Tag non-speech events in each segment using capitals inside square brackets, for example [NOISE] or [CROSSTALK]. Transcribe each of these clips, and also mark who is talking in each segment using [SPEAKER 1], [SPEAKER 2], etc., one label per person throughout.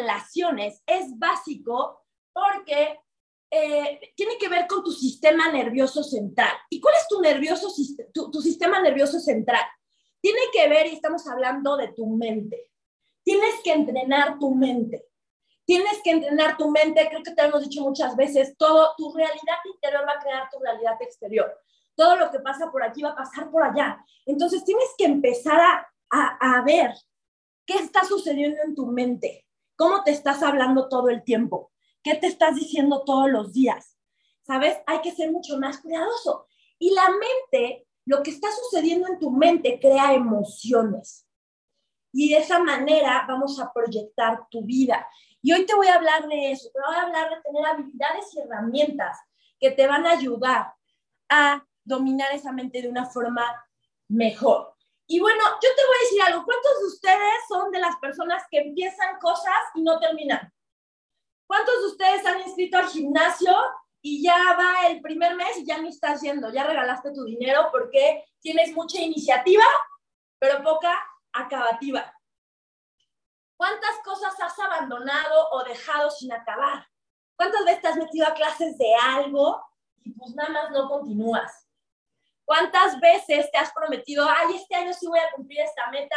[SPEAKER 1] relaciones es básico porque eh, tiene que ver con tu sistema nervioso central. ¿Y cuál es tu, nervioso, tu, tu sistema nervioso central? Tiene que ver, y estamos hablando de tu mente. Tienes que entrenar tu mente. Tienes que entrenar tu mente, creo que te hemos dicho muchas veces, todo, tu realidad interior va a crear tu realidad exterior. Todo lo que pasa por aquí va a pasar por allá. Entonces tienes que empezar a, a, a ver qué está sucediendo en tu mente, cómo te estás hablando todo el tiempo, qué te estás diciendo todos los días. ¿Sabes? Hay que ser mucho más cuidadoso. Y la mente, lo que está sucediendo en tu mente crea emociones. Y de esa manera vamos a proyectar tu vida. Y hoy te voy a hablar de eso, te voy a hablar de tener habilidades y herramientas que te van a ayudar a dominar esa mente de una forma mejor. Y bueno, yo te voy a decir algo, ¿cuántos de ustedes son de las personas que empiezan cosas y no terminan? ¿Cuántos de ustedes han inscrito al gimnasio y ya va el primer mes y ya ni estás yendo? Ya regalaste tu dinero porque tienes mucha iniciativa, pero poca acabativa. ¿Cuántas cosas has abandonado o dejado sin acabar? ¿Cuántas veces te has metido a clases de algo y pues nada más no continúas? ¿Cuántas veces te has prometido, ay, este año sí voy a cumplir esta meta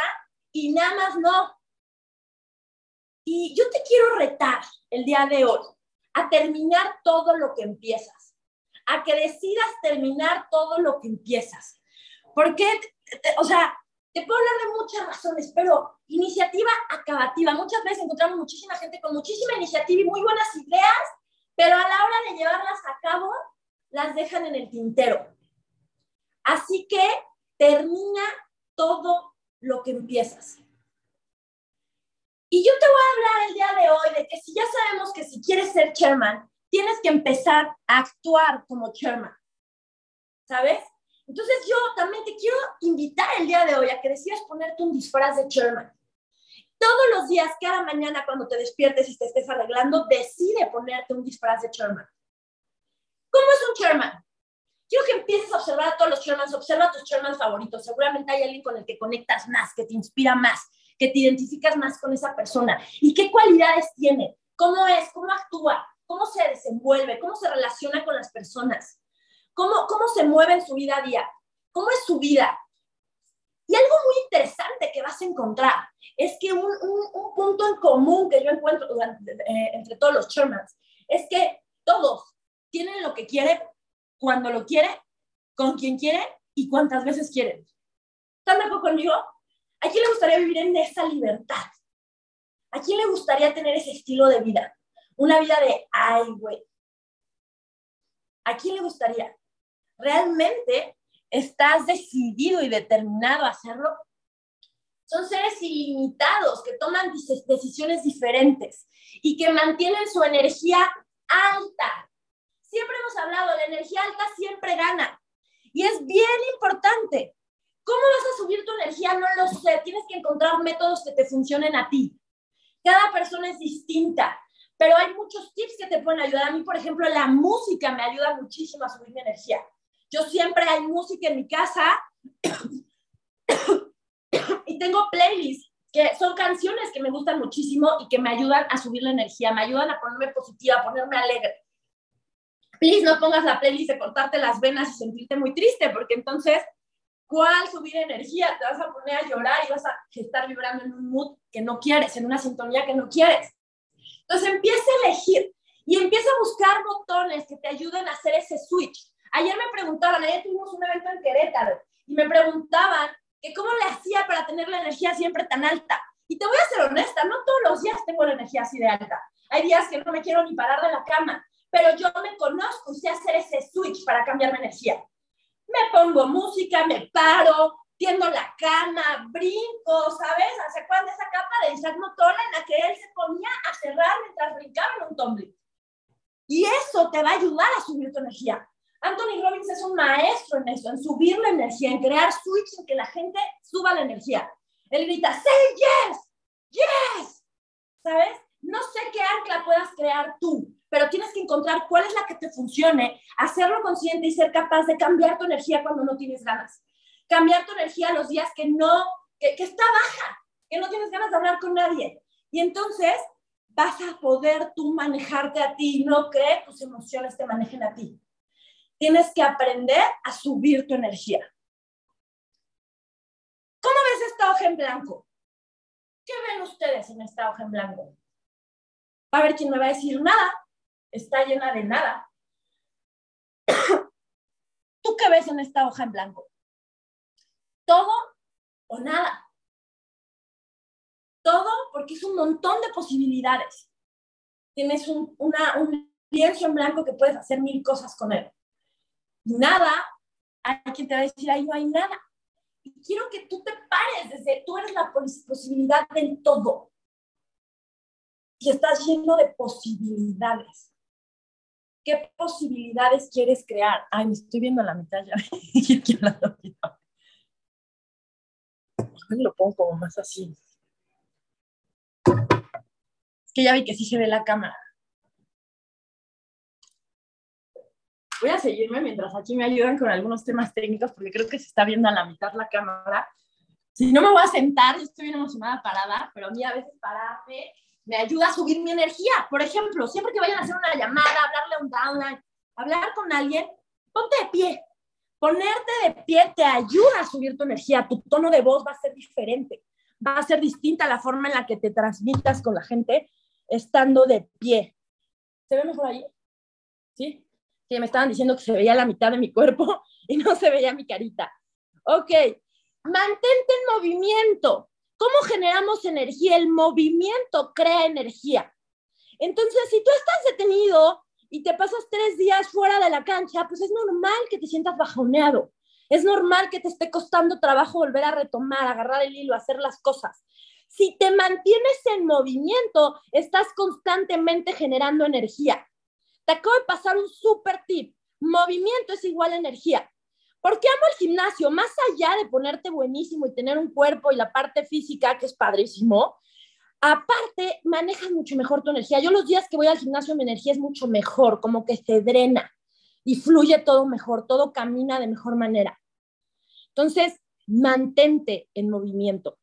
[SPEAKER 1] y nada más no? Y yo te quiero retar el día de hoy a terminar todo lo que empiezas, a que decidas terminar todo lo que empiezas. Porque, o sea, te puedo hablar de muchas razones, pero iniciativa acabativa. Muchas veces encontramos muchísima gente con muchísima iniciativa y muy buenas ideas, pero a la hora de llevarlas a cabo, las dejan en el tintero. Así que termina todo lo que empiezas. Y yo te voy a hablar el día de hoy de que si ya sabemos que si quieres ser chairman, tienes que empezar a actuar como chairman. ¿Sabes? Entonces yo también te quiero invitar el día de hoy a que decidas ponerte un disfraz de chairman. Todos los días, cada mañana cuando te despiertes y te estés arreglando, decide ponerte un disfraz de chairman. ¿Cómo es un chairman? Quiero que empieces a observar a todos los chairmans, observa a tus chairmans favoritos. Seguramente hay alguien con el que conectas más, que te inspira más, que te identificas más con esa persona. ¿Y qué cualidades tiene? ¿Cómo es? ¿Cómo actúa? ¿Cómo se desenvuelve? ¿Cómo se relaciona con las personas? ¿Cómo, cómo se mueve en su vida a día? ¿Cómo es su vida? Y algo muy interesante que vas a encontrar es que un, un, punto en común que yo encuentro eh, entre todos los chairmans es que todos tienen lo que quieren, cuando lo quieren, con quien quieren y cuántas veces quieren. ¿Están de acuerdo conmigo? ¿A quién le gustaría vivir en esa libertad? ¿A quién le gustaría tener ese estilo de vida? Una vida de, ay, güey. ¿A quién le gustaría? ¿Realmente estás decidido y determinado a hacerlo? Son seres ilimitados que toman decisiones diferentes y que mantienen su energía alta. Siempre hemos hablado, la energía alta siempre gana. Y es bien importante. ¿Cómo vas a subir tu energía? No lo sé. Tienes que encontrar métodos que te funcionen a ti. Cada persona es distinta, pero hay muchos tips que te pueden ayudar. A mí, por ejemplo, la música me ayuda muchísimo a subir mi energía. Yo siempre hay música en mi casa [COUGHS] y tengo playlists que son canciones que me gustan muchísimo y que me ayudan a subir la energía, me ayudan a ponerme positiva, a ponerme alegre. Please no pongas la playlist de cortarte las venas y sentirte muy triste, porque entonces ¿Cuál subir energía? Te vas a poner a llorar y vas a estar vibrando en un mood que no quieres, en una sintonía que no quieres. Entonces empieza a elegir y empieza a buscar botones que te ayuden a hacer ese switch. Ayer me preguntaban, ayer tuvimos un evento en Querétaro y me preguntaban que cómo le hacía para tener la energía siempre tan alta. Y te voy a ser honesta, no todos los días tengo la energía así de alta. Hay días que no me quiero ni parar de la cama, pero yo me conozco y sé hacer ese switch para cambiar mi energía me pongo música, me paro, tiendo la cama, brinco, ¿sabes? ¿Se acuerdan de esa capa de Isaac Motola en la que él se ponía a cerrar mientras brincaba en un tumbling? Y eso te va a ayudar a subir tu energía. Anthony Robbins es un maestro en eso, en subir la energía, en crear switch en que la gente suba la energía. Él grita, say yes, yes, ¿sabes? No sé qué ancla puedas crear tú, pero tienes que encontrar cuál es la que te funcione, hacerlo consciente y ser capaz de cambiar tu energía cuando no tienes ganas. Cambiar tu energía los días que no, que, está baja, que no tienes ganas de hablar con nadie. Y entonces vas a poder tú manejarte a ti, no que tus emociones te manejen a ti. Tienes que aprender a subir tu energía. ¿Cómo ves esta hoja en blanco? ¿Qué ven ustedes en esta hoja en blanco? Va a haber quien me va a decir nada, está llena de nada. [COUGHS] ¿Tú qué ves en esta hoja en blanco? Todo o nada. Todo porque es un montón de posibilidades. Tienes un, una, un lienzo en blanco que puedes hacer mil cosas con él. Nada, hay quien te va a decir, ahí no hay nada. Y quiero que tú te pares desde, tú eres la posibilidad del todo. Y estás lleno de posibilidades. ¿Qué posibilidades quieres crear? Ay, me estoy viendo a la mitad ya. [LAUGHS] lo pongo como más así. Es que ya vi que sí se ve la cámara. Voy a seguirme mientras aquí me ayudan con algunos temas técnicos porque creo que se está viendo a la mitad la cámara. Si no me voy a sentar, estoy bien emocionada parada, pero a mí a veces pararme me ayuda a subir mi energía. Por ejemplo, siempre que vayan a hacer una llamada, hablarle a un downline, hablar con alguien, ponte de pie. Ponerte de pie te ayuda a subir tu energía. Tu tono de voz va a ser diferente. Va a ser distinta la forma en la que te transmitas con la gente estando de pie. ¿Se ve mejor ahí? ¿Sí? Sí, me estaban diciendo que se veía la mitad de mi cuerpo [LAUGHS] y no se veía mi carita. Ok, mantente en movimiento. ¿Cómo generamos energía? El movimiento crea energía. Entonces, si tú estás detenido y te pasas tres días fuera de la cancha, pues es normal que te sientas bajoneado. Es normal que te esté costando trabajo volver a retomar, agarrar el hilo, hacer las cosas. Si te mantienes en movimiento, estás constantemente generando energía. Te acabo de pasar un super tip. Movimiento es igual a energía. ¿Por qué amo el gimnasio? Más allá de ponerte buenísimo y tener un cuerpo y la parte física, que es padrísimo, aparte manejas mucho mejor tu energía. Yo los días que voy al gimnasio mi energía es mucho mejor, como que se drena y fluye todo mejor, todo camina de mejor manera. Entonces, mantente en movimiento.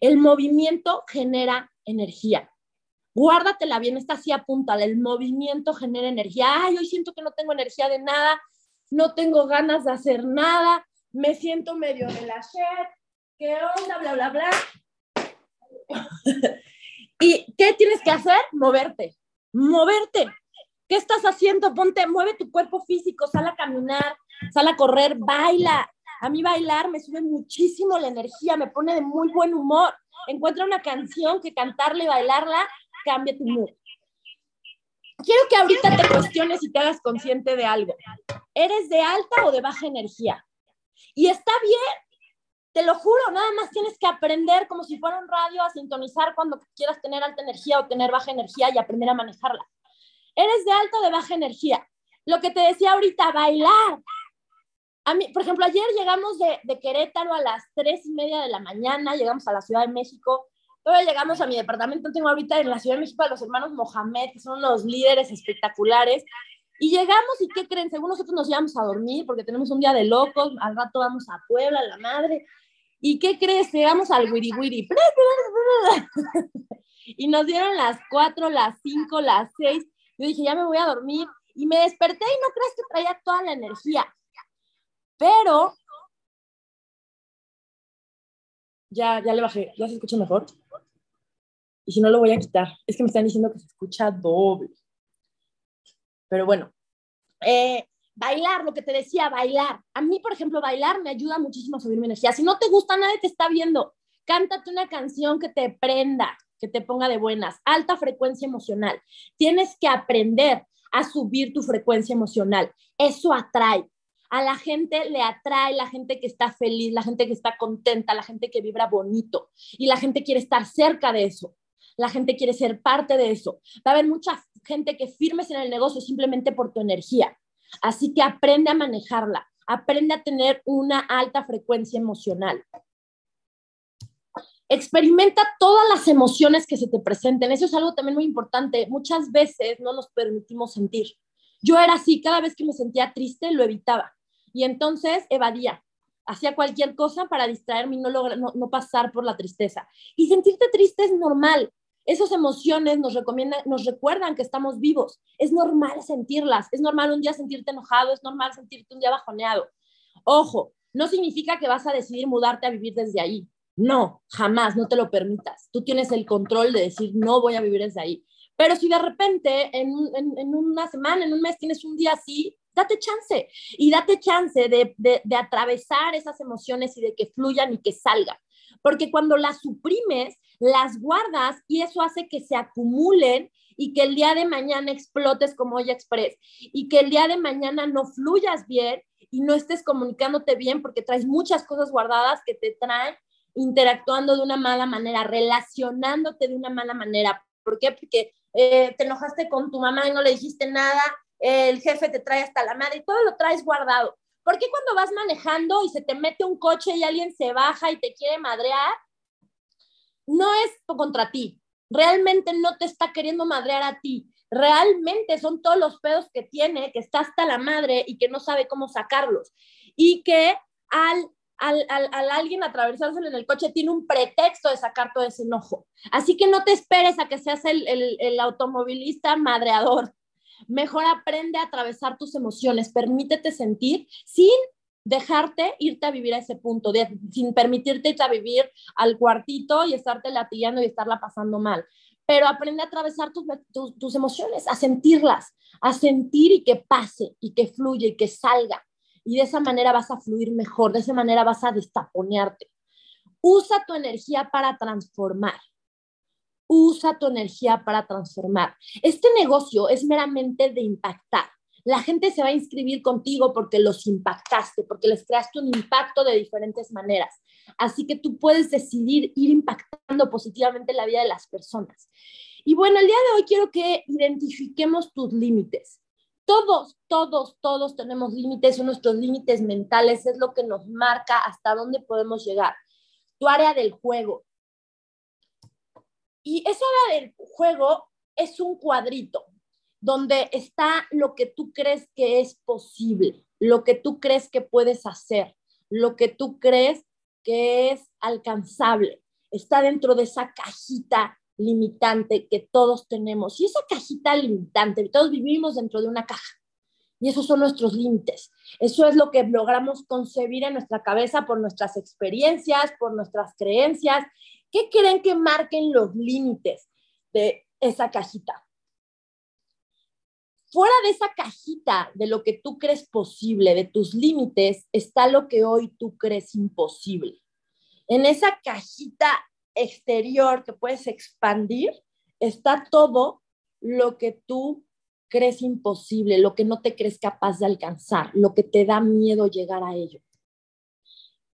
[SPEAKER 1] El movimiento genera energía. Guárdatela bien, esta sí apúntala. El movimiento genera energía. Ay, hoy siento que no tengo energía de nada no tengo ganas de hacer nada, me siento medio relajada, ¿qué onda? Bla, bla, bla. [LAUGHS] ¿Y qué tienes que hacer? Moverte, moverte. ¿Qué estás haciendo? Ponte, mueve tu cuerpo físico, sal a caminar, sal a correr, baila. A mí bailar me sube muchísimo la energía, me pone de muy buen humor. Encuentra una canción que cantarla y bailarla cambia tu humor quiero que ahorita te cuestiones y te hagas consciente de algo. ¿Eres de alta o de baja energía? Y está bien, te lo juro, nada más tienes que aprender como si fuera un radio a sintonizar cuando quieras tener alta energía o tener baja energía y aprender a manejarla. ¿Eres de alta o de baja energía? Lo que te decía ahorita, bailar. A mí, por ejemplo, ayer llegamos de, de Querétaro a las tres y media de la mañana, llegamos a la Ciudad de México, Luego llegamos a mi departamento, tengo ahorita en la Ciudad de México a los hermanos Mohamed, que son los líderes espectaculares. Y llegamos y ¿qué creen? Según nosotros nos íbamos a dormir porque tenemos un día de locos, al rato vamos a Puebla, la madre. ¿Y qué crees? Llegamos al wiri wiri. [LAUGHS] y nos dieron las 4, las 5, las 6. Yo dije, ya me voy a dormir. Y me desperté y no crees que traía toda la energía. Pero ya, ya le bajé. ¿Ya se escucha mejor? Y si no, lo voy a quitar. Es que me están diciendo que se escucha doble. Pero bueno. Eh, bailar, lo que te decía, bailar. A mí, por ejemplo, bailar me ayuda muchísimo a subir mi energía. Si no te gusta, nadie te está viendo. Cántate una canción que te prenda, que te ponga de buenas. Alta frecuencia emocional. Tienes que aprender a subir tu frecuencia emocional. Eso atrae. A la gente le atrae la gente que está feliz, la gente que está contenta, la gente que vibra bonito. Y la gente quiere estar cerca de eso la gente quiere ser parte de eso. Va a haber mucha gente que firmes en el negocio simplemente por tu energía. Así que aprende a manejarla, aprende a tener una alta frecuencia emocional. Experimenta todas las emociones que se te presenten. Eso es algo también muy importante. Muchas veces no nos permitimos sentir. Yo era así, cada vez que me sentía triste lo evitaba y entonces evadía. Hacía cualquier cosa para distraerme y no, no pasar por la tristeza. Y sentirte triste es normal Esas emociones nos, recomiendan, nos recuerdan que estamos vivos. Es normal sentirlas. Es normal un día sentirte enojado, es normal sentirte un día bajoneado. Ojo, no significa que vas a decidir mudarte a vivir desde ahí. No, jamás, no te lo permitas. Tú tienes el control de decir, no voy a vivir desde ahí. Pero si de repente en, una semana, en un mes tienes un día así, date chance y date chance de, de atravesar esas emociones y de que fluyan y que salgan. Porque cuando las suprimes, las guardas y eso hace que se acumulen y que el día de mañana explotes como Olla Express y que el día de mañana no fluyas bien y no estés comunicándote bien porque traes muchas cosas guardadas que te traen interactuando de una mala manera, relacionándote de una mala manera. ¿Por qué? Porque eh, te enojaste con tu mamá y no le dijiste nada, el jefe te trae hasta la madre y todo lo traes guardado. ¿Por qué cuando vas manejando y se te mete un coche y alguien se baja y te quiere madrear, no es contra ti, realmente no te está queriendo madrear a ti, realmente son todos los pedos que tiene, que está hasta la madre y que no sabe cómo sacarlos. Y que al, al, al, alguien atravesárselo en el coche tiene un pretexto de sacar todo ese enojo. Así que no te esperes a que seas el, el, el automovilista madreador. Mejor aprende a atravesar tus emociones, permítete sentir sin dejarte irte a vivir a ese punto, sin permitirte irte a vivir al cuartito y estarte latillando y estarla pasando mal. Pero aprende a atravesar tus, tus, emociones, a sentirlas, a sentir y que pase y que fluya y que salga. Y de esa manera vas a fluir mejor, de esa manera vas a destaponearte. Usa tu energía para transformar. Usa tu energía para transformar. Este negocio es meramente de impactar la gente se va a inscribir contigo porque los impactaste, porque les creaste un impacto de diferentes maneras. Así que tú puedes decidir ir impactando positivamente la vida de las personas. Y bueno, el día de hoy quiero que identifiquemos tus límites. Todos, todos, todos tenemos límites, son nuestros límites mentales, es lo que nos marca hasta dónde podemos llegar. Tu área del juego. Y esa área del juego es un cuadrito donde está lo que tú crees que es posible, lo que tú crees que puedes hacer, lo que tú crees que es alcanzable. Está dentro de esa cajita limitante que todos tenemos. Y esa cajita limitante, todos vivimos dentro de una caja. Y esos son nuestros límites. Eso es lo que logramos concebir en nuestra cabeza por nuestras experiencias, por nuestras creencias. ¿Qué creen que marquen los límites de esa cajita? fuera de esa cajita de lo que tú crees posible, de tus límites, está lo que hoy tú crees imposible. En esa cajita exterior que puedes expandir, está todo lo que tú crees imposible, lo que no te crees capaz de alcanzar, lo que te da miedo llegar a ello.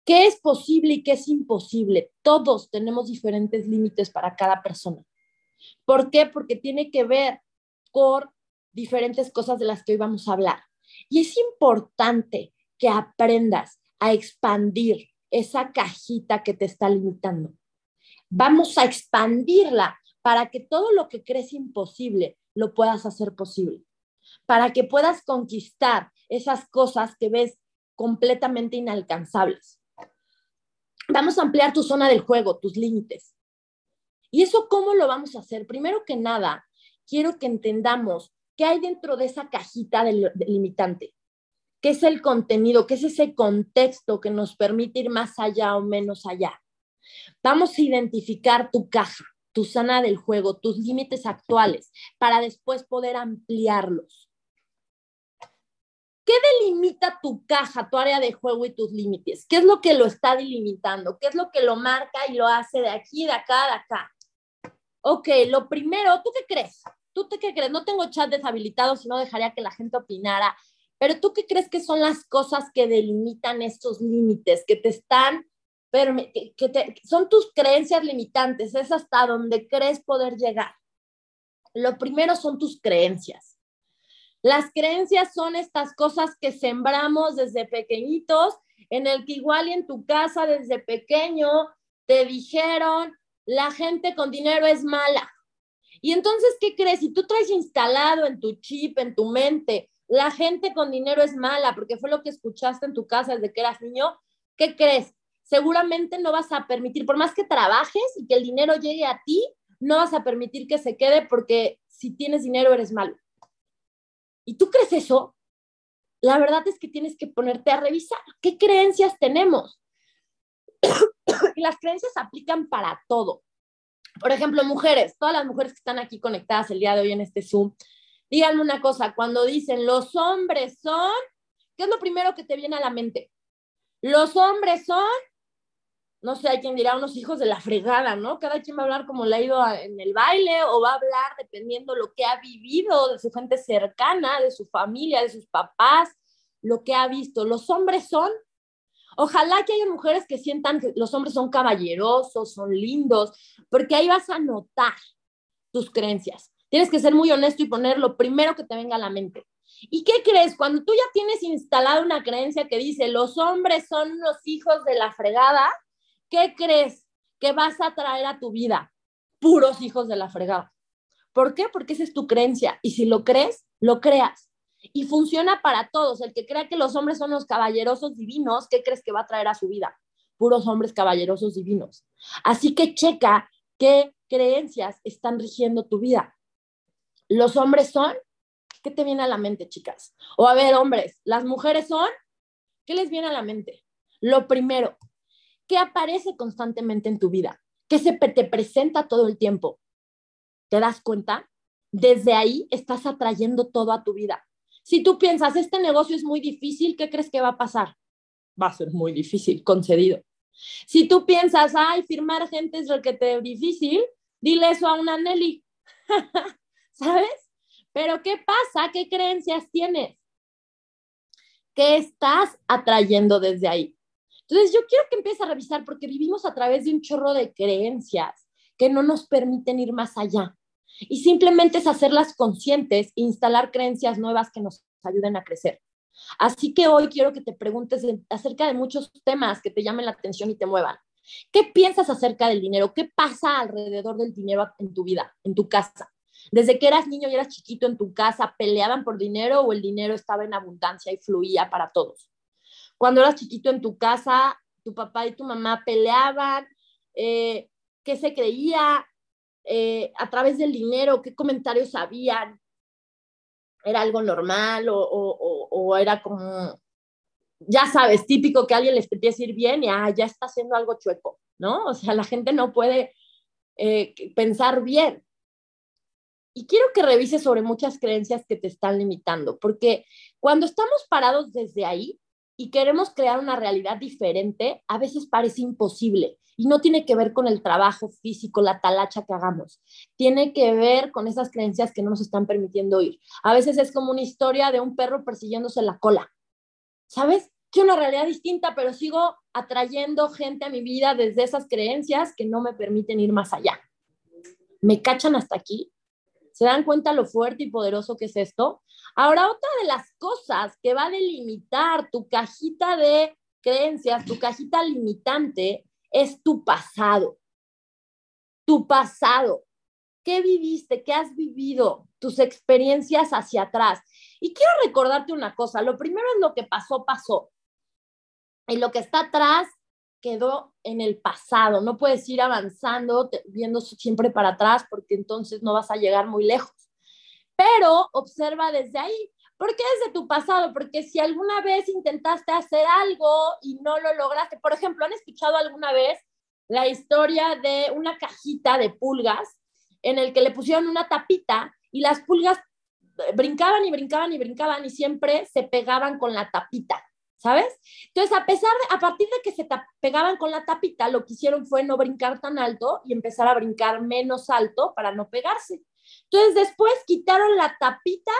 [SPEAKER 1] ¿Qué es posible y qué es imposible? Todos tenemos diferentes límites para cada persona. ¿Por qué? Porque tiene que ver con diferentes cosas de las que hoy vamos a hablar. Y es importante que aprendas a expandir esa cajita que te está limitando. Vamos a expandirla para que todo lo que crees imposible lo puedas hacer posible, para que puedas conquistar esas cosas que ves completamente inalcanzables. Vamos a ampliar tu zona del juego, tus límites. ¿Y eso cómo lo vamos a hacer? Primero que nada, quiero que entendamos ¿Qué hay dentro de esa cajita del, limitante? ¿Qué es el contenido? ¿Qué es ese contexto que nos permite ir más allá o menos allá? Vamos a identificar tu caja, tu zona del juego, tus límites actuales, para después poder ampliarlos. ¿Qué delimita tu caja, tu área de juego y tus límites? ¿Qué es lo que lo está delimitando? ¿Qué es lo que lo marca y lo hace de aquí, de acá, de acá? Ok, lo primero, ¿tú qué crees? ¿Tú qué crees? No tengo chat deshabilitado, si no dejaría que la gente opinara. Pero tú qué crees que son las cosas que delimitan estos límites, que te están, que te, son tus creencias limitantes, es hasta donde crees poder llegar. Lo primero son tus creencias. Las creencias son estas cosas que sembramos desde pequeñitos, en el que igual y en tu casa desde pequeño te dijeron, la gente con dinero es mala y entonces, ¿qué crees? Si tú traes instalado en tu chip, en tu mente, la gente con dinero es mala, porque fue lo que escuchaste en tu casa desde que eras niño, ¿qué crees? Seguramente no vas a permitir, por más que trabajes y que el dinero llegue a ti, no vas a permitir que se quede porque si tienes dinero eres malo. ¿Y tú crees eso? La verdad es que tienes que ponerte a revisar qué creencias tenemos. [COUGHS] y las creencias aplican para todo. Por ejemplo, mujeres, todas las mujeres que están aquí conectadas el día de hoy en este Zoom, díganme una cosa, cuando dicen los hombres son, ¿qué es lo primero que te viene a la mente? Los hombres son, no sé, hay quien dirá unos hijos de la fregada, ¿no? Cada quien va a hablar como le ha ido en el baile o va a hablar dependiendo lo que ha vivido de su gente cercana, de su familia, de sus papás, lo que ha visto. Los hombres son, ojalá que haya mujeres que sientan que los hombres son caballerosos, son lindos, porque ahí vas a notar tus creencias. Tienes que ser muy honesto y poner lo primero que te venga a la mente. ¿Y qué crees? Cuando tú ya tienes instalada una creencia que dice los hombres son los hijos de la fregada, ¿qué crees que vas a traer a tu vida? Puros hijos de la fregada. ¿Por qué? Porque esa es tu creencia. Y si lo crees, lo creas. Y funciona para todos. El que crea que los hombres son los caballerosos divinos, ¿qué crees que va a traer a su vida? Puros hombres caballerosos divinos. Así que checa qué creencias están rigiendo tu vida. Los hombres son ¿Qué te viene a la mente, chicas? O a ver, hombres, ¿las mujeres son? ¿Qué les viene a la mente? Lo primero, ¿qué aparece constantemente en tu vida? ¿Qué se te presenta todo el tiempo? ¿Te das cuenta? Desde ahí estás atrayendo todo a tu vida. Si tú piensas, este negocio es muy difícil, ¿qué crees que va a pasar? Va a ser muy difícil, concedido. Si tú piensas, ay, firmar gente es lo que te difícil, dile eso a una Nelly. [LAUGHS] ¿Sabes? Pero ¿qué pasa? ¿Qué creencias tienes? ¿Qué estás atrayendo desde ahí? Entonces yo quiero que empieces a revisar porque vivimos a través de un chorro de creencias que no nos permiten ir más allá. Y simplemente es hacerlas conscientes e instalar creencias nuevas que nos ayuden a crecer. Así que hoy quiero que te preguntes acerca de muchos temas que te llamen la atención y te muevan. ¿Qué piensas acerca del dinero? ¿Qué pasa alrededor del dinero en tu vida, en tu casa? Desde que eras niño y eras chiquito en tu casa, ¿peleaban por dinero o el dinero estaba en abundancia y fluía para todos? Cuando eras chiquito en tu casa, tu papá y tu mamá peleaban, eh, ¿qué se creía eh, a través del dinero? ¿Qué comentarios habían? ¿Era algo normal o, era como, ya sabes, típico que alguien les empiece a ir bien y ah, ya está haciendo algo chueco, ¿no? O sea, la gente no puede eh, pensar bien. Y quiero que revises sobre muchas creencias que te están limitando, porque cuando estamos parados desde ahí y queremos crear una realidad diferente, a veces parece imposible. Y no tiene que ver con el trabajo físico, la talacha que hagamos. Tiene que ver con esas creencias que no nos están permitiendo ir. A veces es como una historia de un perro persiguiéndose la cola. ¿Sabes? Que una realidad distinta, pero sigo atrayendo gente a mi vida desde esas creencias que no me permiten ir más allá. ¿Me cachan hasta aquí? ¿Se dan cuenta lo fuerte y poderoso que es esto? Ahora, otra de las cosas que va a delimitar tu cajita de creencias, tu cajita limitante, es tu pasado. Tu pasado. ¿Qué viviste? ¿Qué has vivido? Tus experiencias hacia atrás. Y quiero recordarte una cosa. Lo primero es lo que pasó, pasó. Y lo que está atrás quedó en el pasado. No puedes ir avanzando viendo siempre para atrás porque entonces no vas a llegar muy lejos. Pero observa desde ahí. ¿Por qué desde tu pasado? Porque si alguna vez intentaste hacer algo y no lo lograste, por ejemplo, ¿han escuchado alguna vez la historia de una cajita de pulgas en el que le pusieron una tapita y las pulgas brincaban y brincaban y brincaban y siempre se pegaban con la tapita? ¿Sabes? Entonces, a pesar de, a partir de que se pegaban con la tapita, lo que hicieron fue no brincar tan alto y empezar a brincar menos alto para no pegarse. Entonces, después quitaron la tapita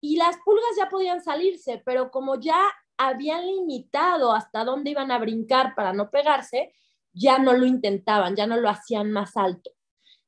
[SPEAKER 1] y las pulgas ya podían salirse, pero como ya habían limitado hasta dónde iban a brincar para no pegarse, ya no lo intentaban, ya no lo hacían más alto,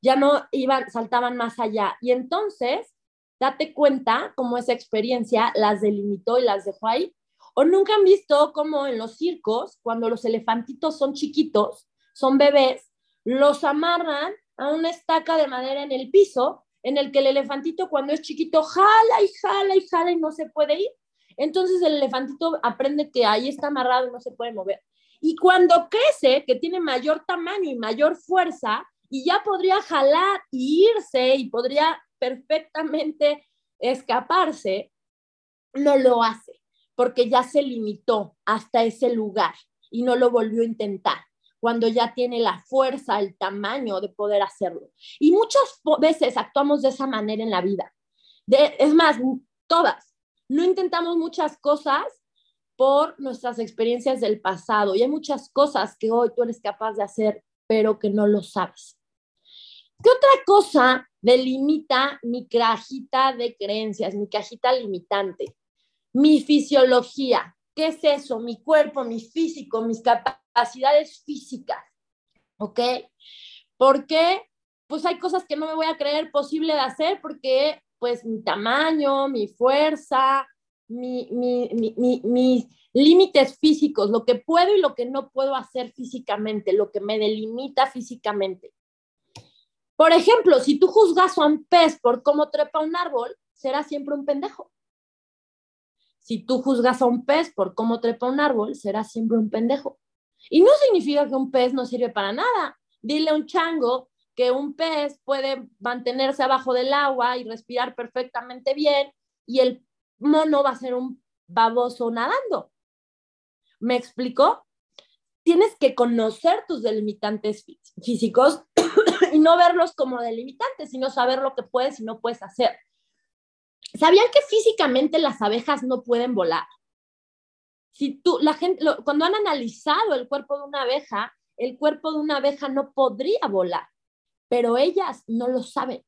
[SPEAKER 1] ya no iban, saltaban más allá. Y entonces, date cuenta cómo esa experiencia las delimitó y las dejó ahí o nunca han visto cómo en los circos, cuando los elefantitos son chiquitos, son bebés, los amarran a una estaca de madera en el piso, en el que el elefantito cuando es chiquito jala y jala y jala y no se puede ir. Entonces el elefantito aprende que ahí está amarrado y no se puede mover. Y cuando crece, que tiene mayor tamaño y mayor fuerza, y ya podría jalar y irse y podría perfectamente escaparse, no lo hace porque ya se limitó hasta ese lugar y no lo volvió a intentar cuando ya tiene la fuerza, el tamaño de poder hacerlo. Y muchas veces actuamos de esa manera en la vida. es más, todas. No intentamos muchas cosas por nuestras experiencias del pasado y hay muchas cosas que hoy tú eres capaz de hacer, pero que no lo sabes. ¿Qué otra cosa delimita mi cajita de creencias, mi cajita limitante? Mi fisiología. ¿Qué es eso? Mi cuerpo, mi físico, mis capacidades físicas. ¿Ok? Porque pues hay cosas que no me voy a creer posible de hacer porque pues mi tamaño, mi fuerza, mis límites físicos, lo que puedo y lo que no puedo hacer físicamente, lo que me delimita físicamente. Por ejemplo, si tú juzgas a un pez por cómo trepa un árbol, será siempre un pendejo. Si tú juzgas a un pez por cómo trepa un árbol, será siempre un pendejo. Y no significa que un pez no sirve para nada. Dile a un chango que un pez puede mantenerse abajo del agua y respirar perfectamente bien y el mono va a ser un baboso nadando. ¿Me explico? Tienes que conocer tus delimitantes físicos [COUGHS] y no verlos como delimitantes, sino saber lo que puedes y no puedes hacer. ¿Sabían que físicamente las abejas no pueden volar? Si tú, la gente, cuando han analizado el cuerpo de una abeja, el cuerpo de una abeja no podría volar, pero ellas no lo saben.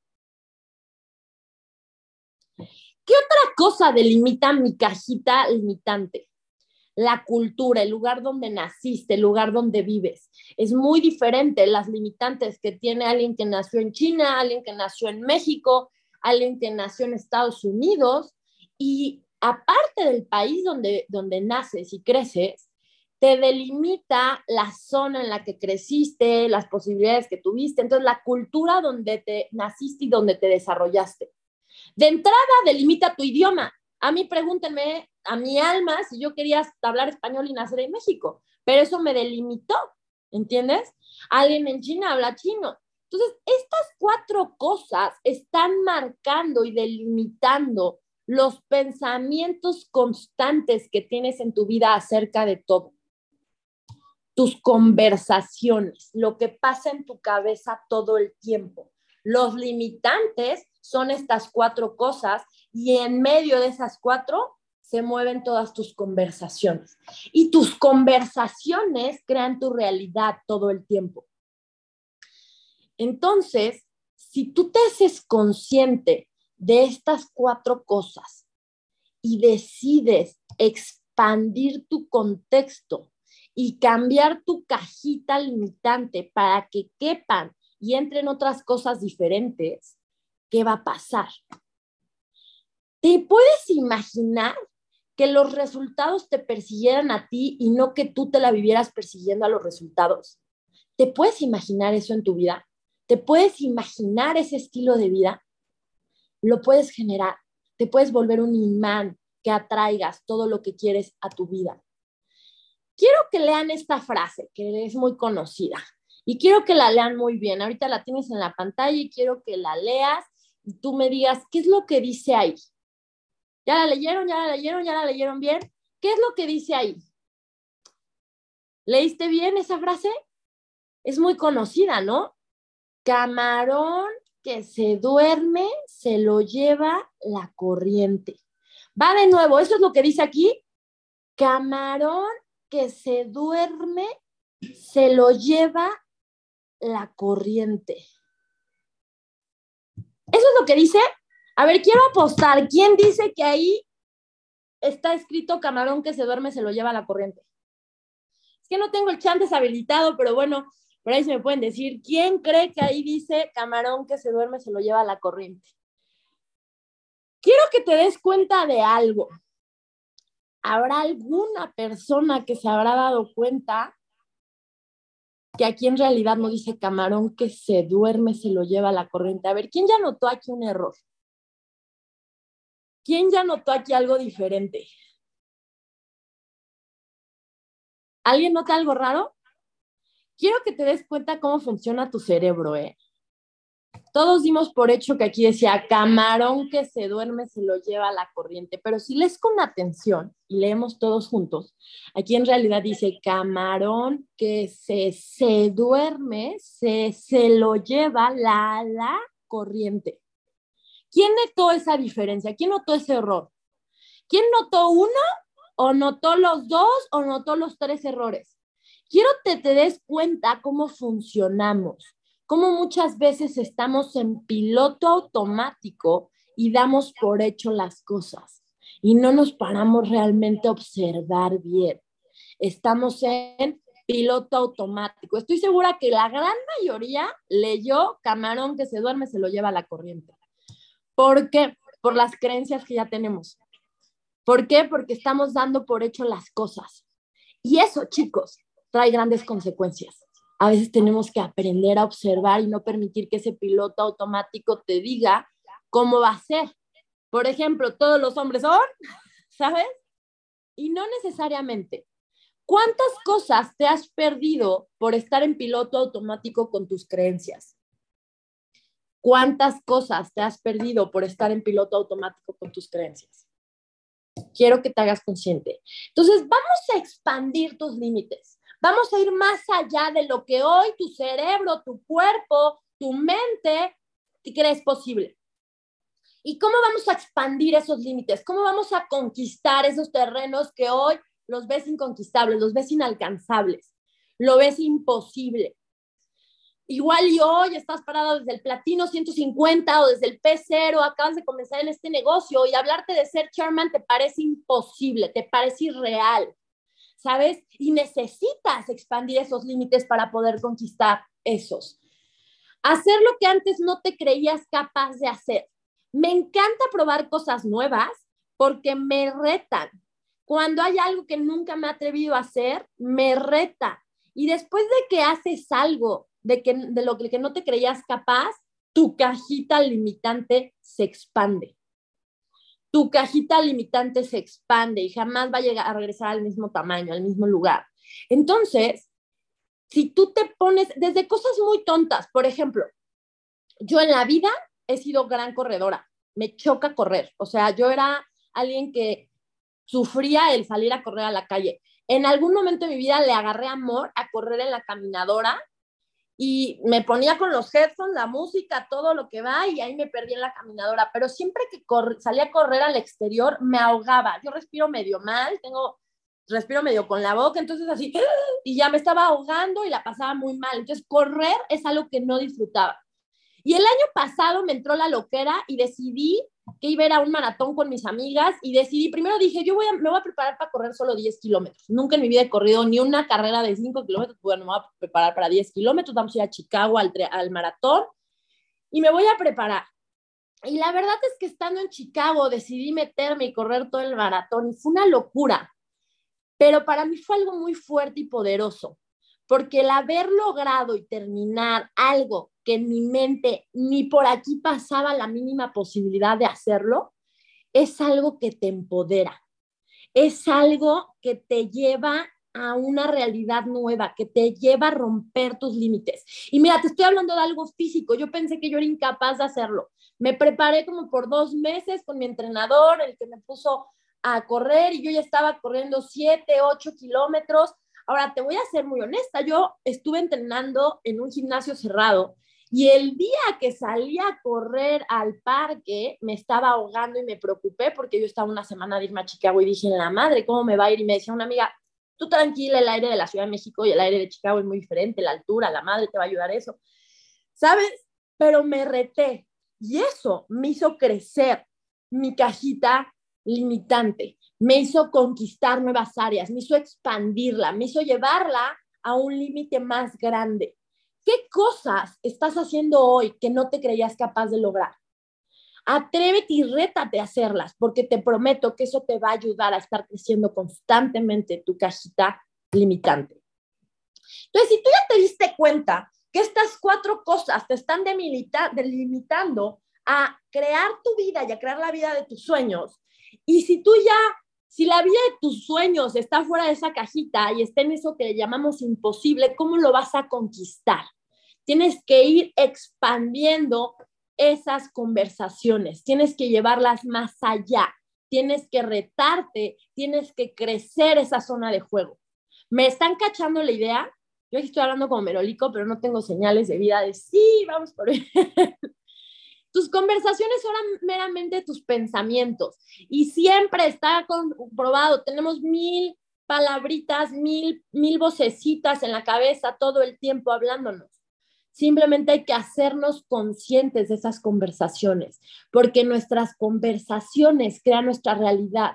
[SPEAKER 1] ¿Qué otra cosa delimita mi cajita limitante? La cultura, el lugar donde naciste, el lugar donde vives. Es muy diferente las limitantes que tiene alguien que nació en China, alguien que nació en México, alguien que nació en Estados Unidos. Y aparte del país donde, donde naces y creces, te delimita la zona en la que creciste, las posibilidades que tuviste, entonces la cultura donde te naciste y donde te desarrollaste. De entrada, delimita tu idioma. A mí pregúntenme, a mi alma, si yo quería hablar español y nacer en México, pero eso me delimitó, ¿entiendes? Alguien en China habla chino. Entonces, estas cuatro cosas están marcando y delimitando los pensamientos constantes que tienes en tu vida acerca de todo. Tus conversaciones, lo que pasa en tu cabeza todo el tiempo. Los limitantes son estas cuatro cosas y en medio de esas cuatro se mueven todas tus conversaciones. Y tus conversaciones crean tu realidad todo el tiempo. Entonces, si tú te haces consciente de estas cuatro cosas y decides expandir tu contexto y cambiar tu cajita limitante para que quepan y entren otras cosas diferentes, ¿qué va a pasar? ¿Te puedes imaginar que los resultados te persiguieran a ti y no que tú te la vivieras persiguiendo a los resultados? ¿Te puedes imaginar eso en tu vida? ¿Te puedes imaginar ese estilo de vida? Lo puedes generar. Te puedes volver un imán que atraigas todo lo que quieres a tu vida. Quiero que lean esta frase, que es muy conocida, y quiero que la lean muy bien. Ahorita la tienes en la pantalla y quiero que la leas y tú me digas, ¿qué es lo que dice ahí? ¿Ya la leyeron? ¿Ya la leyeron? ¿Ya la leyeron bien? ¿Qué es lo que dice ahí? ¿Leíste bien esa frase? Es muy conocida, ¿no? Camarón que se duerme, se lo lleva la corriente. Va de nuevo, eso es lo que dice aquí. Camarón que se duerme, se lo lleva la corriente. ¿Eso es lo que dice? A ver, quiero apostar. ¿Quién dice que ahí está escrito camarón que se duerme se lo lleva la corriente? Es que no tengo el chat deshabilitado, pero bueno, por ahí se me pueden decir. ¿Quién cree que ahí dice camarón que se duerme se lo lleva a la corriente? Quiero que te des cuenta de algo. ¿Habrá alguna persona que se habrá dado cuenta que aquí en realidad no dice camarón que se duerme, se lo lleva a la corriente. A ver, ¿quién ya notó aquí un error? ¿Quién ya notó aquí algo diferente? ¿Alguien nota algo raro? Quiero que te des cuenta cómo funciona tu cerebro, ¿eh? Todos dimos por hecho que aquí decía, camarón que se duerme se lo lleva a la corriente, pero si lees con atención y leemos todos juntos, aquí en realidad dice, camarón que se, se duerme se, se lo lleva la, la corriente. ¿Quién notó esa diferencia? ¿Quién notó ese error? ¿Quién notó uno o notó los dos o notó los tres errores? Quiero que te des cuenta cómo funcionamos cómo muchas veces estamos en piloto automático y damos por hecho las cosas y no nos paramos realmente a observar bien. Estamos en piloto automático. Estoy segura que la gran mayoría leyó camarón que se duerme se lo lleva a la corriente. ¿Por qué? Por las creencias que ya tenemos. ¿Por qué? Porque estamos dando por hecho las cosas. Y eso, chicos, trae grandes consecuencias a veces tenemos que aprender a observar y no permitir que ese piloto automático te diga cómo va a ser. Por ejemplo, todos los hombres son, [LAUGHS] ¿sabes? Y no necesariamente. ¿Cuántas cosas te has perdido por estar en piloto automático con tus creencias? ¿Cuántas cosas te has perdido por estar en piloto automático con tus creencias? Quiero que te hagas consciente. Entonces, vamos a expandir tus límites. Vamos a ir más allá de lo que hoy tu cerebro, tu cuerpo, tu mente crees posible. ¿Y cómo vamos a expandir esos límites? ¿Cómo vamos a conquistar esos terrenos que hoy los ves inconquistables, los ves inalcanzables, lo ves imposible? Igual y hoy estás parado desde el platino 150 o desde el P0, acabas de comenzar en este negocio y hablarte de ser chairman te parece imposible, te parece irreal. ¿Sabes? Y necesitas expandir esos límites para poder conquistar esos. Hacer lo que antes no te creías capaz de hacer. Me encanta probar cosas nuevas porque me retan. Cuando hay algo que nunca me he atrevido a hacer, me reta. Y después de que haces algo de, que, de lo que no te creías capaz, tu cajita limitante se expande tu cajita limitante se expande y jamás va a llegar a regresar al mismo tamaño, al mismo lugar. Entonces, si tú te pones desde cosas muy tontas, por ejemplo, yo en la vida he sido gran corredora, me choca correr, o sea, yo era alguien que sufría el salir a correr a la calle. En algún momento de mi vida le agarré amor a correr en la caminadora y me ponía con los headphones, la música, todo lo que va y ahí me perdí en la caminadora, pero siempre que salía a correr al exterior me ahogaba, yo respiro medio mal, tengo, respiro medio con la boca, entonces así, [GASPS] y ya me estaba ahogando y la pasaba muy mal, entonces correr es algo que no disfrutaba. Y el año pasado me entró la loquera y decidí que iba a ir a un maratón con mis amigas y decidí, primero dije, yo voy a, me voy a preparar para correr solo 10 kilómetros. Nunca en mi vida he corrido ni una carrera de 5 kilómetros, bueno, me voy a preparar para 10 kilómetros, vamos a ir a Chicago al, al maratón y me voy a preparar. Y la verdad es que estando en Chicago decidí meterme y correr todo el maratón y fue una locura, pero para mí fue algo muy fuerte y poderoso, porque el haber logrado y terminar algo que en mi mente ni por aquí pasaba la mínima posibilidad de hacerlo, es algo que te empodera, es algo que te lleva a una realidad nueva, que te lleva a romper tus límites. Y mira, te estoy hablando de algo físico, yo pensé que yo era incapaz de hacerlo. Me preparé como por dos meses con mi entrenador, el que me puso a correr y yo ya estaba corriendo siete, ocho kilómetros. Ahora, te voy a ser muy honesta, yo estuve entrenando en un gimnasio cerrado y el día que salí a correr al parque, me estaba ahogando y me preocupé porque yo estaba una semana de irme a Chicago y dije, la madre, ¿cómo me va a ir? Y me decía una amiga, tú tranquila, el aire de la Ciudad de México y el aire de Chicago es muy diferente, la altura, la madre te va a ayudar eso. ¿Sabes? Pero me reté y eso me hizo crecer mi cajita limitante, me hizo conquistar nuevas áreas, me hizo expandirla, me hizo llevarla a un límite más grande. ¿Qué cosas estás haciendo hoy que no te creías capaz de lograr? Atrévete y rétate a hacerlas, porque te prometo que eso te va a ayudar a estar creciendo constantemente tu cajita limitante. Entonces, si tú ya te diste cuenta que estas cuatro cosas te están delimitando a crear tu vida y a crear la vida de tus sueños, y si tú ya Si la vida de tus sueños está fuera de esa cajita y está en eso que llamamos imposible, ¿cómo lo vas a conquistar? Tienes que ir expandiendo esas conversaciones, tienes que llevarlas más allá, tienes que retarte, tienes que crecer esa zona de juego. ¿Me están cachando la idea? Yo aquí estoy hablando como merolico, pero no tengo señales de vida de sí, vamos por ahí. Tus conversaciones son meramente tus pensamientos y siempre está comprobado, tenemos mil palabritas, mil, mil vocecitas en la cabeza todo el tiempo hablándonos. Simplemente hay que hacernos conscientes de esas conversaciones, porque nuestras conversaciones crean nuestra realidad.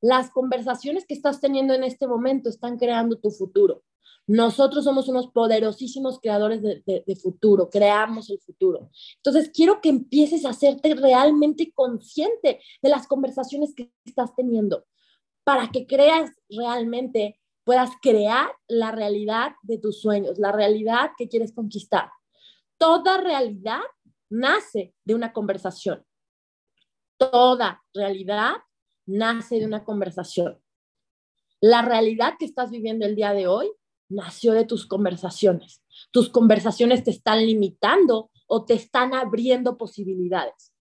[SPEAKER 1] Las conversaciones que estás teniendo en este momento están creando tu futuro. Nosotros somos unos poderosísimos creadores de, futuro, creamos el futuro. Entonces, quiero que empieces a hacerte realmente consciente de las conversaciones que estás teniendo para que creas realmente, puedas crear la realidad de tus sueños, la realidad que quieres conquistar. Toda realidad nace de una conversación. Toda realidad nace de una conversación. La realidad que estás viviendo el día de hoy nació de tus conversaciones. Tus conversaciones te están limitando o te están abriendo posibilidades.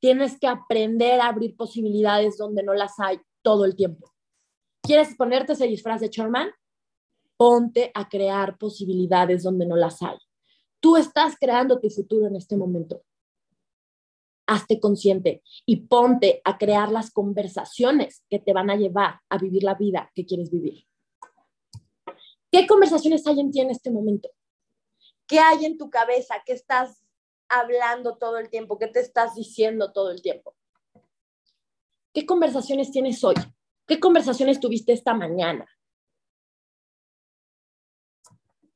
[SPEAKER 1] Tienes que aprender a abrir posibilidades donde no las hay todo el tiempo. ¿Quieres ponerte ese disfraz de Charman? Ponte a crear posibilidades donde no las hay. Tú estás creando tu futuro en este momento. Hazte consciente y ponte a crear las conversaciones que te van a llevar a vivir la vida que quieres vivir. ¿Qué conversaciones hay en ti en este momento? ¿Qué hay en tu cabeza? ¿Qué estás hablando todo el tiempo? ¿Qué te estás diciendo todo el tiempo? ¿Qué conversaciones tienes hoy? ¿Qué conversaciones tuviste esta mañana?